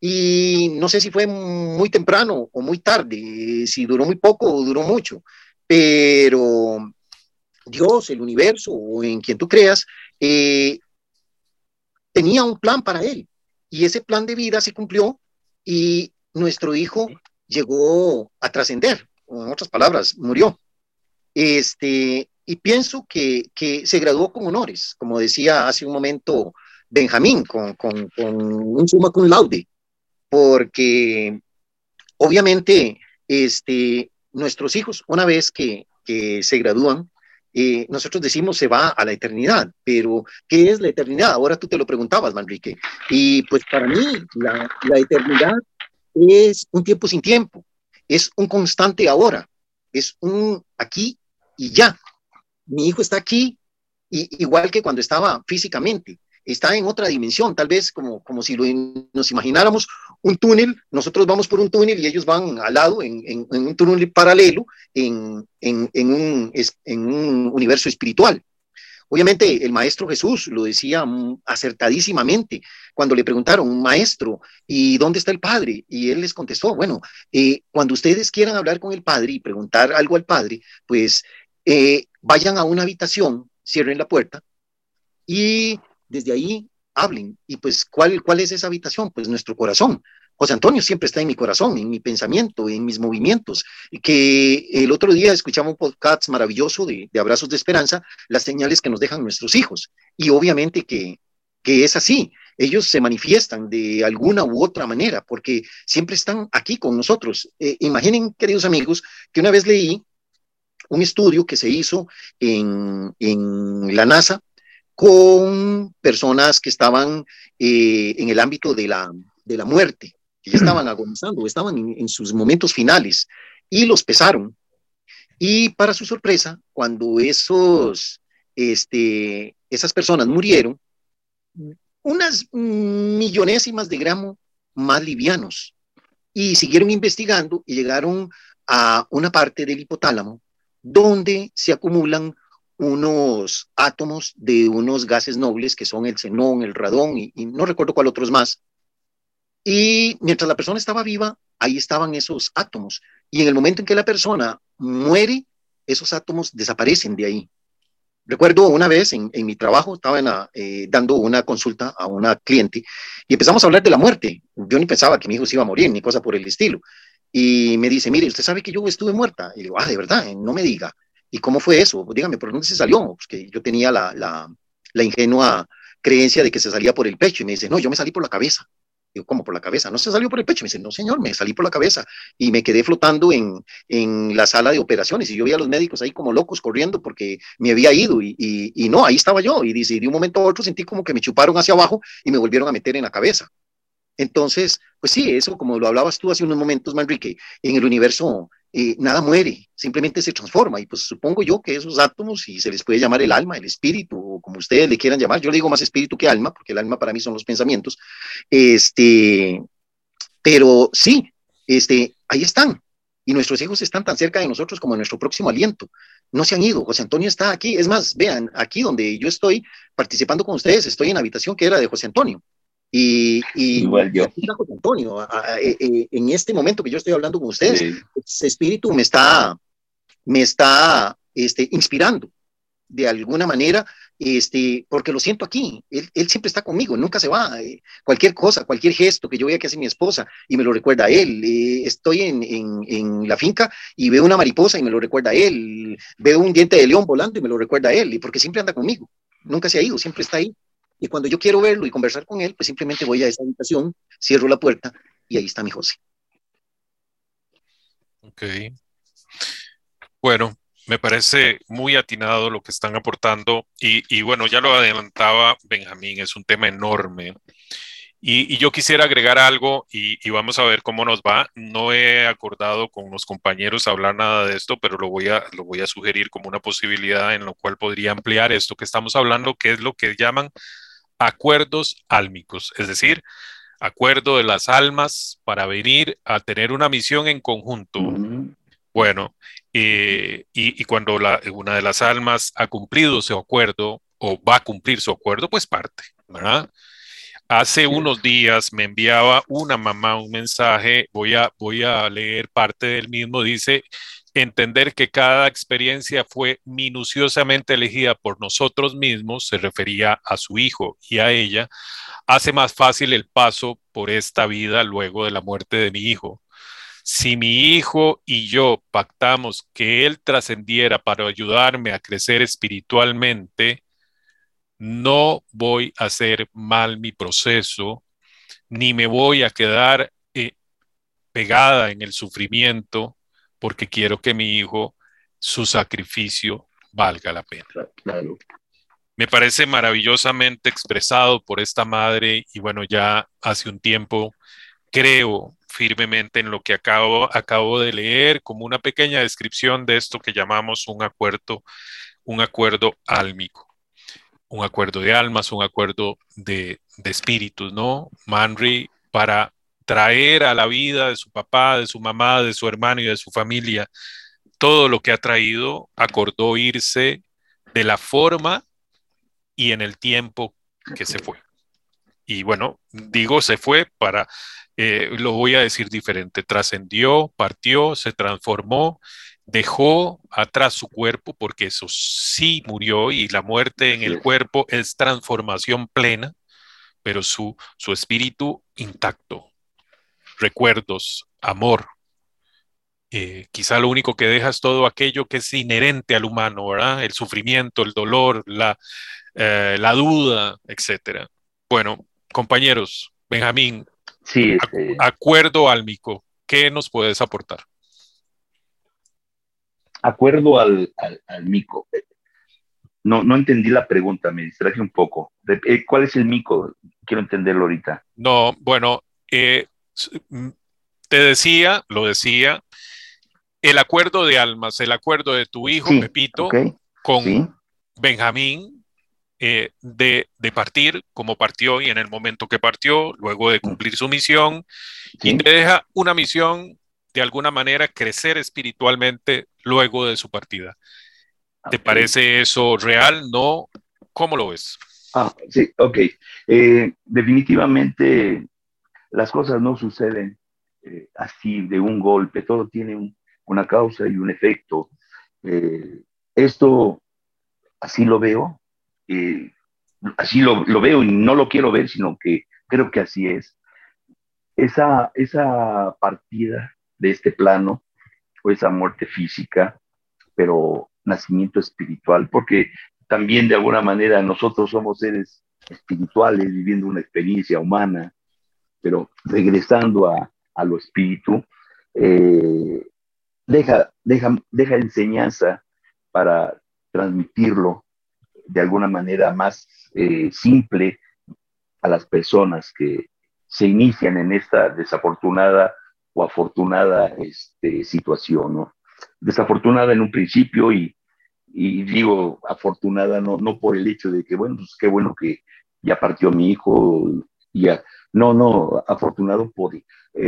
Y no sé si fue muy temprano o muy tarde, si duró muy poco o duró mucho, pero Dios, el universo o en quien tú creas, eh, tenía un plan para él. Y ese plan de vida se cumplió y nuestro hijo llegó a trascender, en otras palabras, murió. Este, y pienso que, que, se graduó con honores, como decía hace un momento Benjamín, con, con, un suma cum laude porque obviamente este, nuestros hijos, una vez que, se gradúan, eh, nosotros decimos se va a la eternidad, pero ¿qué es la eternidad? Ahora tú te lo preguntabas, Manrique. Y pues para mí la, la eternidad es un tiempo sin tiempo, es un constante ahora, es un aquí y ya. Mi hijo está aquí, y, igual que cuando estaba físicamente está en otra dimensión, tal vez como, como si nos imagináramos un túnel, nosotros vamos por un túnel y ellos van al lado en, en, un túnel paralelo en, en, un, en un universo espiritual. Obviamente el maestro Jesús lo decía acertadísimamente cuando le preguntaron, maestro, ¿y dónde está el Padre? Y él les contestó, bueno, eh, cuando ustedes quieran hablar con el Padre y preguntar algo al Padre, pues eh, vayan a una habitación, cierren la puerta y desde ahí hablen. Y pues, ¿cuál, ¿cuál es esa habitación? Pues nuestro corazón. José Antonio siempre está en mi corazón, en mi pensamiento, en mis movimientos. Que el otro día escuchamos un podcast maravilloso de, Abrazos de Esperanza, las señales que nos dejan nuestros hijos. Y obviamente que, que es así. Ellos se manifiestan de alguna u otra manera porque siempre están aquí con nosotros. Eh, imaginen, queridos amigos, que una vez leí un estudio que se hizo en, en la NASA con personas que estaban eh, en el ámbito de la, de la muerte, que ya estaban agonizando, estaban en, sus momentos finales, y los pesaron. Y para su sorpresa, cuando esos, este, esas personas murieron, unas millonésimas de gramo más livianos, y siguieron investigando y llegaron a una parte del hipotálamo donde se acumulan unos átomos de unos gases nobles que son el xenón, el radón y, no recuerdo cuál otros más. Y mientras la persona estaba viva, ahí estaban esos átomos. Y en el momento en que la persona muere, esos átomos desaparecen de ahí. Recuerdo una vez en, mi trabajo, estaba eh, dando una consulta a una cliente y empezamos a hablar de la muerte. Yo ni pensaba que mi hijo se iba a morir, ni cosa por el estilo. y me dice, mire, usted sabe que yo estuve muerta. Y le digo, ah, de verdad, no me diga. ¿Y cómo fue eso? Dígame, ¿por dónde se salió? Pues que yo tenía la, la ingenua creencia de que se salía por el pecho y me dice, no, yo me salí por la cabeza. Digo, ¿cómo por la cabeza? No se salió por el pecho. Me dice, no, señor, me salí por la cabeza. Y me quedé flotando en, en la sala de operaciones. Y yo vi a los médicos ahí como locos corriendo porque me había ido. Y, y, no, ahí estaba yo. Y dice, de un momento a otro sentí como que me chuparon hacia abajo y me volvieron a meter en la cabeza. Entonces, pues sí, eso como lo hablabas tú hace unos momentos, Manrique, en el universo eh, nada muere, simplemente se transforma. Y pues supongo yo que esos átomos, si se les puede llamar el alma, el espíritu, o como ustedes le quieran llamar, yo le digo más espíritu que alma, porque el alma para mí son los pensamientos, este, pero sí, este, ahí están. Y nuestros hijos están tan cerca de nosotros como nuestro próximo aliento. No se han ido. José Antonio está aquí. Es más, vean, aquí donde yo estoy participando con ustedes, estoy en la habitación que era de José Antonio. Y, Igual yo. Antonio, eh, eh, en este momento que yo estoy hablando con ustedes, ese espíritu me está, me está este, inspirando de alguna manera, este, porque lo siento aquí. Él, él siempre está conmigo, nunca se va. Eh, cualquier cosa, cualquier gesto que yo vea que hace mi esposa y me lo recuerda a él. estoy en, en, en, la finca y veo una mariposa y me lo recuerda a él. Veo un diente de león volando y me lo recuerda a él, y porque siempre anda conmigo. Nunca se ha ido, siempre está ahí. Y cuando yo quiero verlo y conversar con él, pues simplemente voy a esa habitación, cierro la puerta y ahí está mi José. Ok. Bueno, me parece muy atinado lo que están aportando y, y bueno, ya lo adelantaba Benjamín, es un tema enorme. Y, yo quisiera agregar algo y, y, vamos a ver cómo nos va. No he acordado con los compañeros hablar nada de esto, pero lo voy, a, lo voy a sugerir como una posibilidad en lo cual podría ampliar esto que estamos hablando, que es lo que llaman acuerdos álmicos, es decir, acuerdo de las almas para venir a tener una misión en conjunto. Bueno, eh, y, cuando una de las almas ha cumplido su acuerdo o va a cumplir su acuerdo, pues parte, ¿verdad? Hace unos días me enviaba una mamá un mensaje, voy a, voy a leer parte del mismo, dice, entender que cada experiencia fue minuciosamente elegida por nosotros mismos, se refería a su hijo y a ella, hace más fácil el paso por esta vida luego de la muerte de mi hijo. Si mi hijo y yo pactamos que él trascendiera para ayudarme a crecer espiritualmente, no voy a hacer mal mi proceso, ni me voy a quedar eh, pegada en el sufrimiento porque quiero que mi hijo, su sacrificio valga la pena. Me parece maravillosamente expresado por esta madre y bueno, ya hace un tiempo creo firmemente en lo que acabo, acabo de leer como una pequeña descripción de esto que llamamos un acuerdo, un acuerdo álmico, un acuerdo de almas, un acuerdo de, de espíritus, ¿no? Manry para traer a la vida de su papá, de su mamá, de su hermano y de su familia todo lo que ha traído, acordó irse de la forma y en el tiempo que se fue. Y bueno, digo se fue para, eh, lo voy a decir diferente, trascendió, partió, se transformó, dejó atrás su cuerpo, porque eso sí murió y la muerte en el cuerpo es transformación plena, pero su, su espíritu intacto, recuerdos, amor. Eh, quizá lo único que deja es todo aquello que es inherente al humano, ¿verdad? El sufrimiento, el dolor, la, eh, la duda, etcétera. Bueno, compañeros, Benjamín, sí, este... acuerdo álmico, ¿qué nos puedes aportar? Acuerdo al, al, mico. No, no entendí la pregunta, me distraje un poco. Eh, ¿Cuál es el mico? Quiero entenderlo ahorita. No, bueno, eh, te decía, lo decía, el acuerdo de almas, el acuerdo de tu hijo, Pepito, con Benjamín, eh, de, de, partir como partió y en el momento que partió, luego de cumplir su misión, y te deja una misión de alguna manera crecer espiritualmente luego de su partida. ¿Te parece eso real? ¿No? ¿Cómo lo ves? Ah, sí, ok. Eh, definitivamente las cosas no suceden eh, así de un golpe, todo tiene una causa y un efecto. Eh, esto así lo veo, así lo, lo, veo y no lo quiero ver, sino que creo que así es. Esa, esa partida de este plano, o esa muerte física, pero nacimiento espiritual, porque también de alguna manera nosotros somos seres espirituales viviendo una experiencia humana, pero regresando a, a lo espíritu, eh, deja, deja, deja enseñanza para transmitirlo de alguna manera más eh, simple a las personas que se inician en esta desafortunada o afortunada este, situación, ¿no? Desafortunada en un principio y, digo afortunada no, no por el hecho de que, bueno, pues qué bueno que ya partió mi hijo, no, no, afortunado por eh,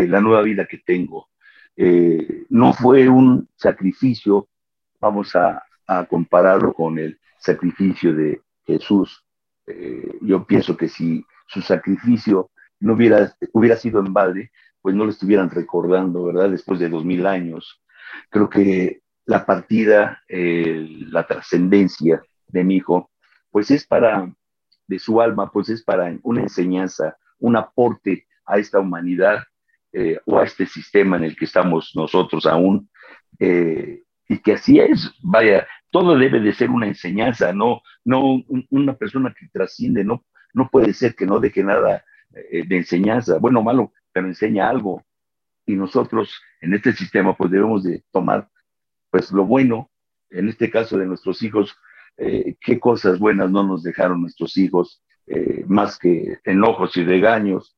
la nueva vida que tengo. Eh, no fue un sacrificio, vamos a, a compararlo con el sacrificio de Jesús. Eh, yo pienso que si su sacrificio no hubiera, hubiera sido en balde, pues no lo estuvieran recordando, ¿verdad? Después de dos mil años. Creo que la partida, la trascendencia de mi hijo, pues es para, de su alma, pues es para una enseñanza, un aporte a esta humanidad eh, o a este sistema en el que estamos nosotros aún. Eh, y que así es, vaya, todo debe de ser una enseñanza, no, no una persona que trasciende, no, no puede ser que no deje nada eh, de enseñanza, bueno o malo, pero enseña algo. Y nosotros en este sistema pues debemos de tomar pues lo bueno, en este caso de nuestros hijos, eh, qué cosas buenas no nos dejaron nuestros hijos, eh, más que enojos y regaños,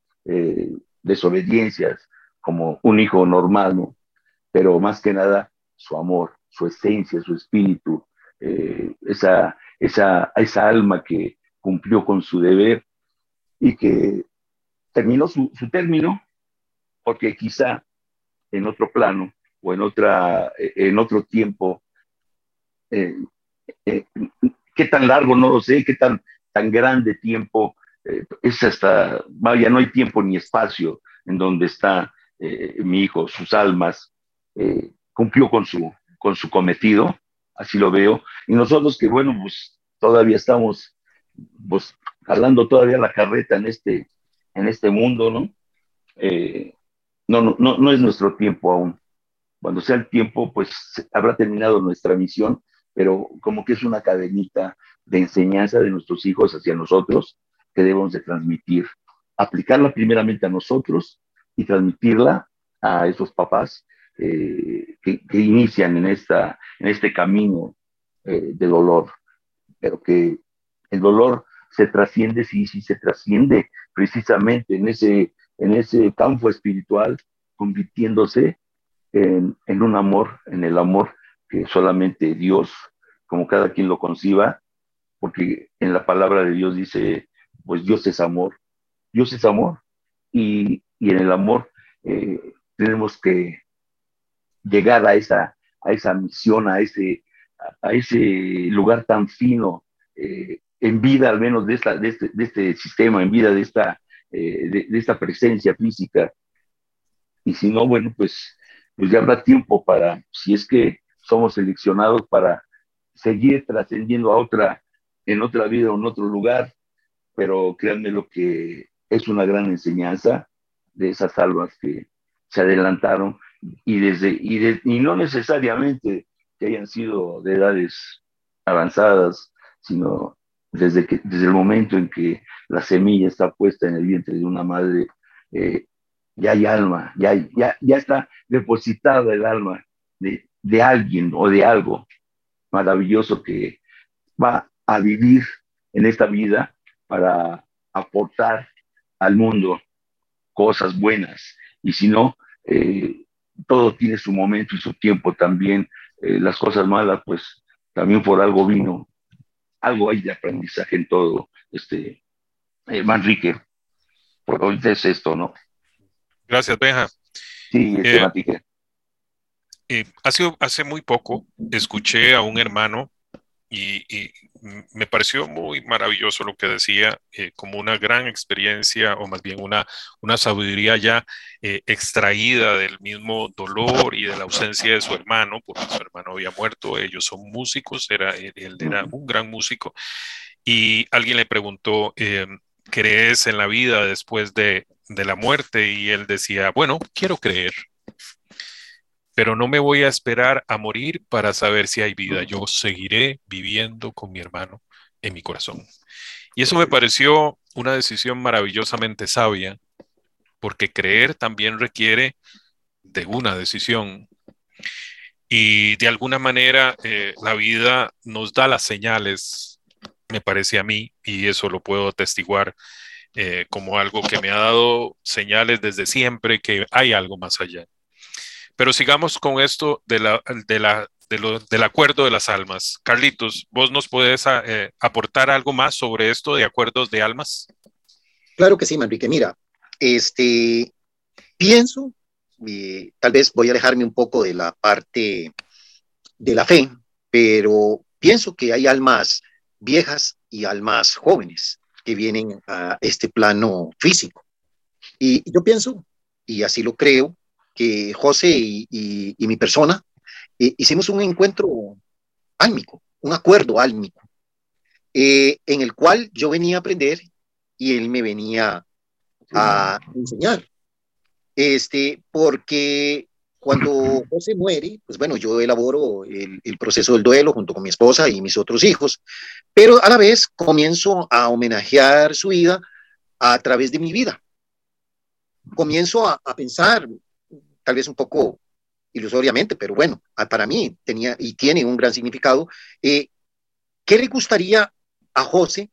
desobediencias, como un hijo normal, ¿no? Pero más que nada su amor, su esencia, su espíritu, eh, esa, esa, esa alma que cumplió con su deber y que terminó su, término, porque quizá en otro plano o en, otra, en otro tiempo, eh, eh, qué tan largo, no lo sé, qué tan, tan grande tiempo, es hasta, vaya, no hay tiempo ni espacio en donde está mi hijo, sus almas, cumplió con su, con su cometido, así lo veo. Y nosotros que, bueno, pues todavía estamos, pues, jalando todavía la carreta en este, en este mundo. Eh, no, no, no, no es nuestro tiempo aún. Cuando sea el tiempo, pues habrá terminado nuestra misión, pero como que es una cadenita de enseñanza de nuestros hijos hacia nosotros que debemos de transmitir, aplicarla primeramente a nosotros y transmitirla a esos papás eh, que, inician en, esta, en este camino eh, de dolor, pero que el dolor se trasciende, sí, sí se trasciende precisamente en ese, en ese campo espiritual, convirtiéndose en, en un amor, en el amor solamente Dios, como cada quien lo conciba, porque en la palabra de Dios dice, pues Dios es amor, Dios es amor, y, y en el amor eh, tenemos que llegar a esa, a esa misión, a ese, a ese lugar tan fino, eh, en vida al menos de, esta, de, este, este sistema, en vida de esta, eh, de, esta presencia física. Y si no, bueno, pues, pues ya habrá tiempo para, si es que somos seleccionados para seguir trascendiendo a otra, en otra vida o en otro lugar, pero créanme lo que es una gran enseñanza de esas almas que se adelantaron y, desde, y, y no necesariamente que hayan sido de edades avanzadas, sino desde, que, desde el momento en que la semilla está puesta en el vientre de una madre, eh, ya hay alma, ya, ya, ya está depositada el alma de, de alguien o de algo maravilloso que va a vivir en esta vida para aportar al mundo cosas buenas. Y si no, eh, todo tiene su momento y su tiempo también. Eh, las cosas malas, pues también por algo vino. Algo hay de aprendizaje en todo, este, eh, Manrique. Por hoy es esto, ¿no? Gracias, Benja. Sí, este, Manrique. Hace, hace muy poco escuché a un hermano y, me pareció muy maravilloso lo que decía, eh, como una gran experiencia o más bien una, una sabiduría ya eh, extraída del mismo dolor y de la ausencia de su hermano, porque su hermano había muerto, ellos son músicos, era, él era un gran músico, y alguien le preguntó, eh, ¿crees en la vida después de, de la muerte? Y él decía, bueno, quiero creer. Pero no me voy a esperar a morir para saber si hay vida. Yo seguiré viviendo con mi hermano en mi corazón. Y eso me pareció una decisión maravillosamente sabia, porque creer también requiere de una decisión. Y de alguna manera eh, la vida nos da las señales, me parece a mí, y eso lo puedo atestiguar eh, como algo que me ha dado señales desde siempre que hay algo más allá. Pero sigamos con esto de la, de la, del acuerdo de las almas. Carlitos, ¿vos nos puedes eh, aportar algo más sobre esto de acuerdos de almas? Claro que sí, Manrique. Mira, este, pienso, tal vez voy a alejarme un poco de la parte de la fe, pero pienso que hay almas viejas y almas jóvenes que vienen a este plano físico. Y yo pienso, y así lo creo, que José y, mi persona eh, hicimos un encuentro álmico, un acuerdo álmico, eh, en el cual yo venía a aprender y él me venía a enseñar. Este, porque cuando José muere, pues bueno, yo elaboro el, el, proceso del duelo junto con mi esposa y mis otros hijos, pero a la vez comienzo a homenajear su vida a través de mi vida. Comienzo a, a pensar, tal vez un poco ilusoriamente, pero bueno, para mí tenía y tiene un gran significado. Eh, ¿Qué le gustaría a José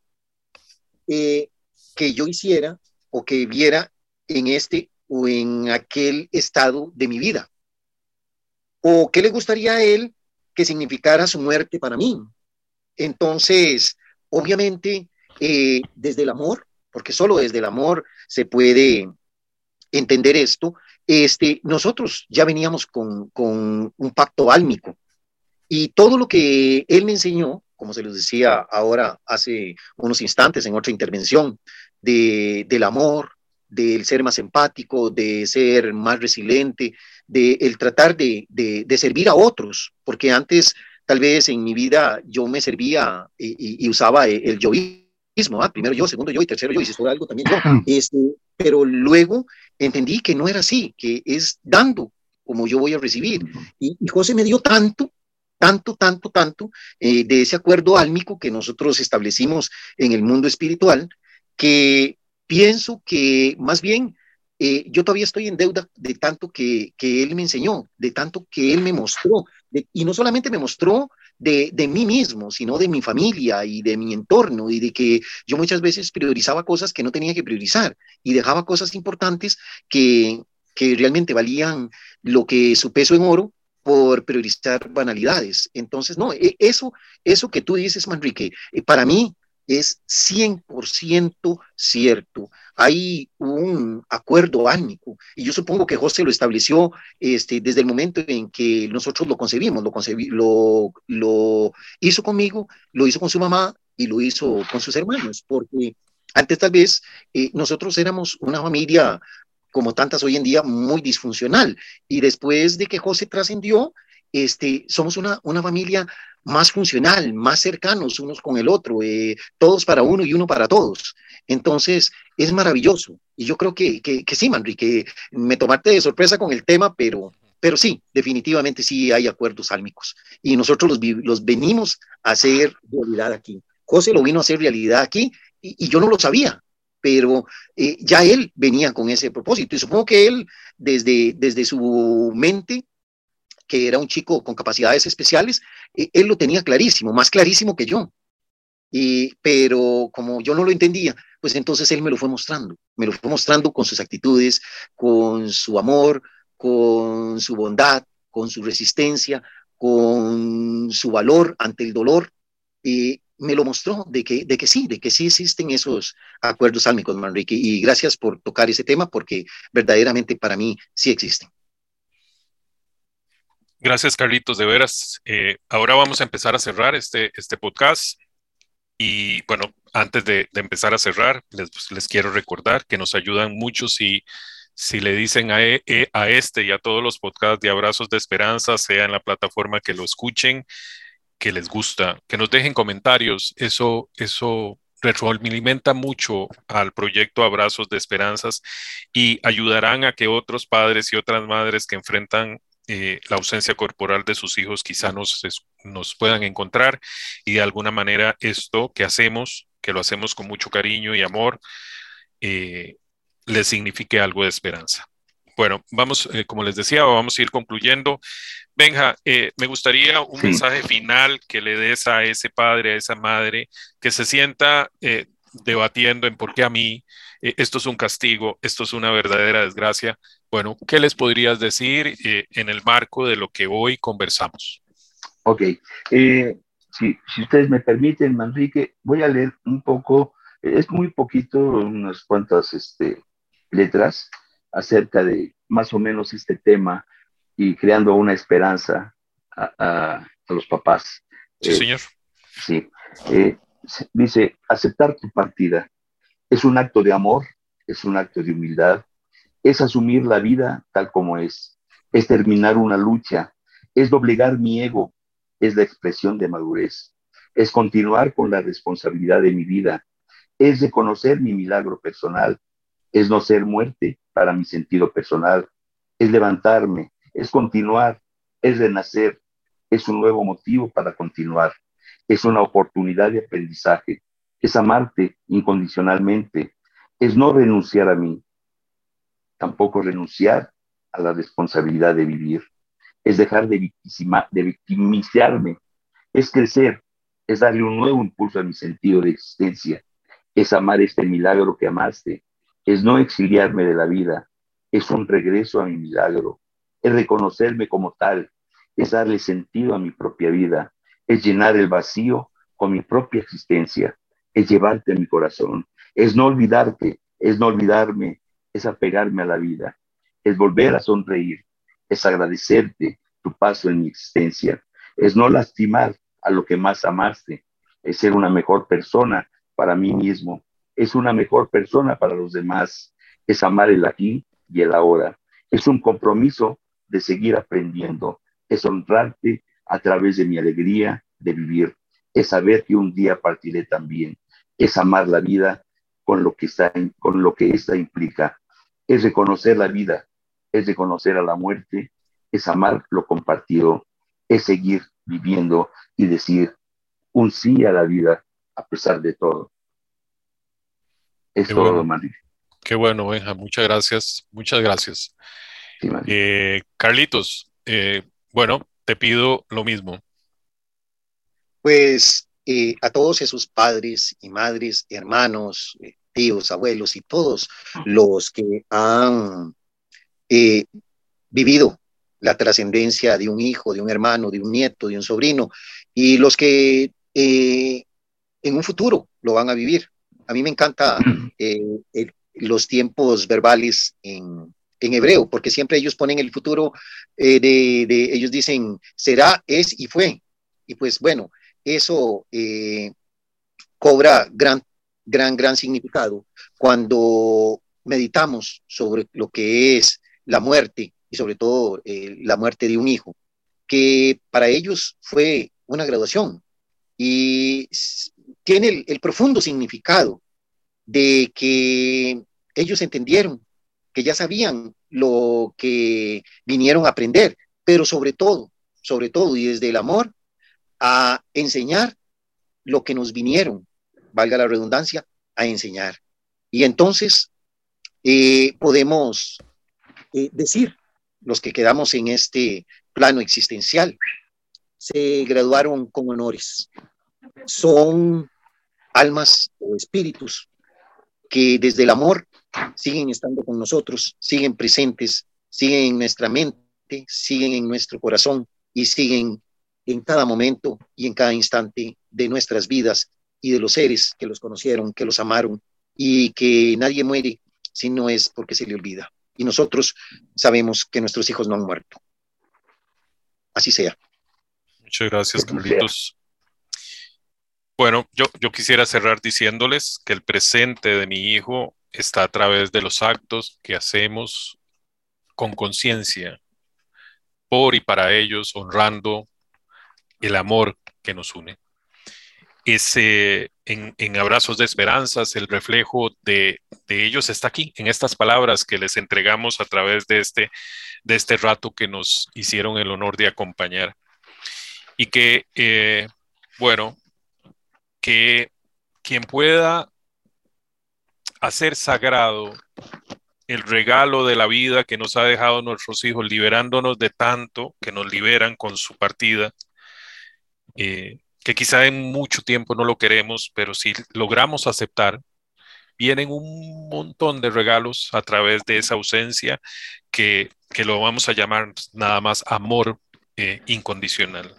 eh, que yo hiciera o que viera en este o en aquel estado de mi vida? ¿O qué le gustaría a él que significara su muerte para mí? Entonces, obviamente, eh, desde el amor, porque solo desde el amor se puede entender esto, este, nosotros ya veníamos con, con un pacto álmico. Y todo lo que él me enseñó, como se les decía ahora hace unos instantes en otra intervención, de, del amor, del ser más empático, de ser más resiliente, de el tratar de, de, de servir a otros, porque antes tal vez en mi vida yo me servía y, y, usaba el yoísmo, ¿ah? primero yo, segundo yo y tercero yo, y si esto algo también yo, este, pero luego entendí que no era así, que es dando como yo voy a recibir. Y, José me dio tanto, tanto, tanto, tanto eh, de ese acuerdo álmico que nosotros establecimos en el mundo espiritual, que pienso que más bien eh, yo todavía estoy en deuda de tanto que, que él me enseñó, de tanto que él me mostró, y no solamente me mostró de, de, mí mismo, sino de mi familia y de mi entorno, y de que yo muchas veces priorizaba cosas que no tenía que priorizar y dejaba cosas importantes que, que realmente valían lo que su peso en oro por priorizar banalidades. Entonces, no, e, eso, eso que tú dices, Manrique, eh, para mí es 100% cierto. Hay un acuerdo ánico y yo supongo que José lo estableció este, desde el momento en que nosotros lo concebimos, lo, lo, lo hizo conmigo, lo hizo con su mamá y lo hizo con sus hermanos, porque antes tal vez eh, nosotros éramos una familia como tantas hoy en día muy disfuncional y después de que José trascendió, este, somos una, una familia más funcional, más cercanos unos con el otro, eh, todos para uno y uno para todos. Entonces, es maravilloso. Y yo creo que, que, que sí, Manrique, me tomaste de sorpresa con el tema, pero, pero sí, definitivamente sí hay acuerdos álmicos. Y nosotros los, los venimos a hacer realidad aquí. José lo vino a hacer realidad aquí y, y yo no lo sabía, pero eh, ya él venía con ese propósito. Y supongo que él, desde, desde su mente, que era un chico con capacidades especiales, eh, él lo tenía clarísimo, más clarísimo que yo. Y, pero como yo no lo entendía, pues entonces él me lo fue mostrando, me lo fue mostrando con sus actitudes, con su amor, con su bondad, con su resistencia, con su valor ante el dolor. Y me lo mostró de que, de que sí, de que sí existen esos acuerdos álmicos, Manrique. Y gracias por tocar ese tema porque verdaderamente para mí sí existen. Gracias, Carlitos, de veras. Eh, ahora vamos a empezar a cerrar este, este podcast. Y bueno, antes de, empezar a cerrar, les, les, quiero recordar que nos ayudan mucho si, si le dicen a, e, e, a este y a todos los podcasts de Abrazos de Esperanza, sea en la plataforma que lo escuchen, que les gusta, que nos dejen comentarios. Eso, eso retroalimenta mucho al proyecto Abrazos de Esperanzas y ayudarán a que otros padres y otras madres que enfrentan eh, la ausencia corporal de sus hijos quizá nos, nos puedan encontrar y de alguna manera esto que hacemos, que lo hacemos con mucho cariño y amor, eh, les signifique algo de esperanza. Bueno, vamos, eh, como les decía, vamos a ir concluyendo. Benja, eh, me gustaría un mensaje final que le des a ese padre, a esa madre, que se sienta eh, debatiendo en por qué a mí esto es un castigo, esto es una verdadera desgracia. Bueno, ¿qué les podrías decir en el marco de lo que hoy conversamos? Ok, si, si, ustedes me permiten, Manrique, voy a leer un poco, es muy poquito, unas cuantas este, letras acerca de más o menos este tema y creando una esperanza a, los papás. Sí, eh, señor. Sí. Eh, dice, aceptar tu partida es un acto de amor, es un acto de humildad, es asumir la vida tal como es, es terminar una lucha, es doblegar mi ego, es la expresión de madurez, es continuar con la responsabilidad de mi vida, es reconocer mi milagro personal, es no ser muerte para mi sentido personal, es levantarme, es continuar, es renacer, es un nuevo motivo para continuar, es una oportunidad de aprendizaje, es amarte incondicionalmente, es no renunciar a mí, tampoco renunciar a la responsabilidad de vivir, es dejar de, de victimizarme, es crecer, es darle un nuevo impulso a mi sentido de existencia, es amar este milagro que amaste, es no exiliarme de la vida, es un regreso a mi milagro, es reconocerme como tal, es darle sentido a mi propia vida, es llenar el vacío con mi propia existencia, es llevarte a mi corazón, es no olvidarte, es no olvidarme, es apegarme a la vida, es volver a sonreír, es agradecerte tu paso en mi existencia, es no lastimar a lo que más amaste, es ser una mejor persona para mí mismo, es una mejor persona para los demás, es amar el aquí y el ahora, es un compromiso de seguir aprendiendo, es honrarte a través de mi alegría de vivir, es saber que un día partiré también, es amar la vida con lo que está, con lo que esta implica, es reconocer la vida, es reconocer a la muerte, es amar lo compartido, es seguir viviendo y decir un sí a la vida a pesar de todo. Es Qué todo, bueno. Qué bueno, Benja. Muchas gracias. Muchas gracias. Eh, Carlitos, eh, bueno, te pido lo mismo. Pues eh, a todos esos padres y madres, hermanos, tíos, abuelos y todos los que han vivido la trascendencia de un hijo, de un hermano, de un nieto, de un sobrino, y los que en un futuro lo van a vivir. A mí me encanta eh, los tiempos verbales en, hebreo, porque siempre ellos ponen el futuro eh, de, ellos dicen, será, es y fue. Y pues bueno, eso eh, cobra gran, gran, gran significado cuando meditamos sobre lo que es la muerte y sobre todo la muerte de un hijo, que para ellos fue una graduación y tiene el, profundo significado de que ellos entendieron, que ya sabían lo que vinieron a aprender, pero sobre todo, sobre todo y desde el amor, a enseñar lo que nos vinieron, valga la redundancia, a enseñar. Y entonces eh, podemos eh, decir, los que quedamos en este plano existencial, se graduaron con honores. Son almas o espíritus que desde el amor siguen estando con nosotros, siguen presentes, siguen en nuestra mente, siguen en nuestro corazón y siguen en cada momento y en cada instante de nuestras vidas y de los seres que los conocieron, que los amaron y que nadie muere si no es porque se le olvida. Y nosotros sabemos que nuestros hijos no han muerto. Así sea. Muchas gracias, Carlitos. Bueno, yo, yo quisiera cerrar diciéndoles que el presente de mi hijo está a través de los actos que hacemos con conciencia, por y para ellos, honrando el amor que nos une. ese, en, Abrazos de Esperanzas, el reflejo de, ellos está aquí, en estas palabras que les entregamos a través de este, de este rato que nos hicieron el honor de acompañar. Y que, eh, bueno, que quien pueda hacer sagrado el regalo de la vida que nos ha dejado nuestros hijos, liberándonos de tanto que nos liberan con su partida, eh, que quizá en mucho tiempo no lo queremos, pero si logramos aceptar, vienen un montón de regalos a través de esa ausencia que, lo vamos a llamar nada más amor eh, incondicional.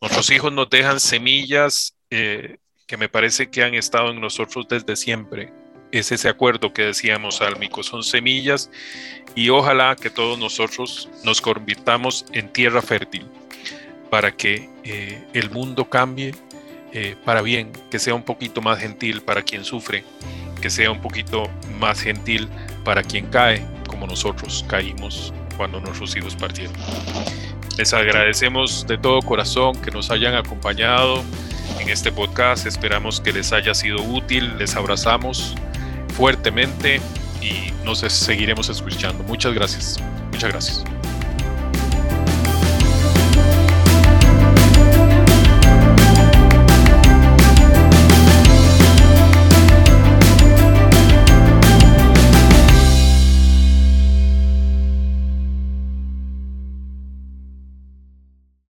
Nuestros hijos nos dejan semillas eh, que me parece que han estado en nosotros desde siempre. Es ese acuerdo que decíamos, Álmico, son semillas y ojalá que todos nosotros nos convirtamos en tierra fértil para que eh, el mundo cambie eh, para bien, que sea un poquito más gentil para quien sufre, que sea un poquito más gentil para quien cae, como nosotros caímos cuando nuestros hijos partieron. Les agradecemos de todo corazón que nos hayan acompañado en este podcast. Esperamos que les haya sido útil. Les abrazamos fuertemente y nos seguiremos escuchando. Muchas gracias. Muchas gracias.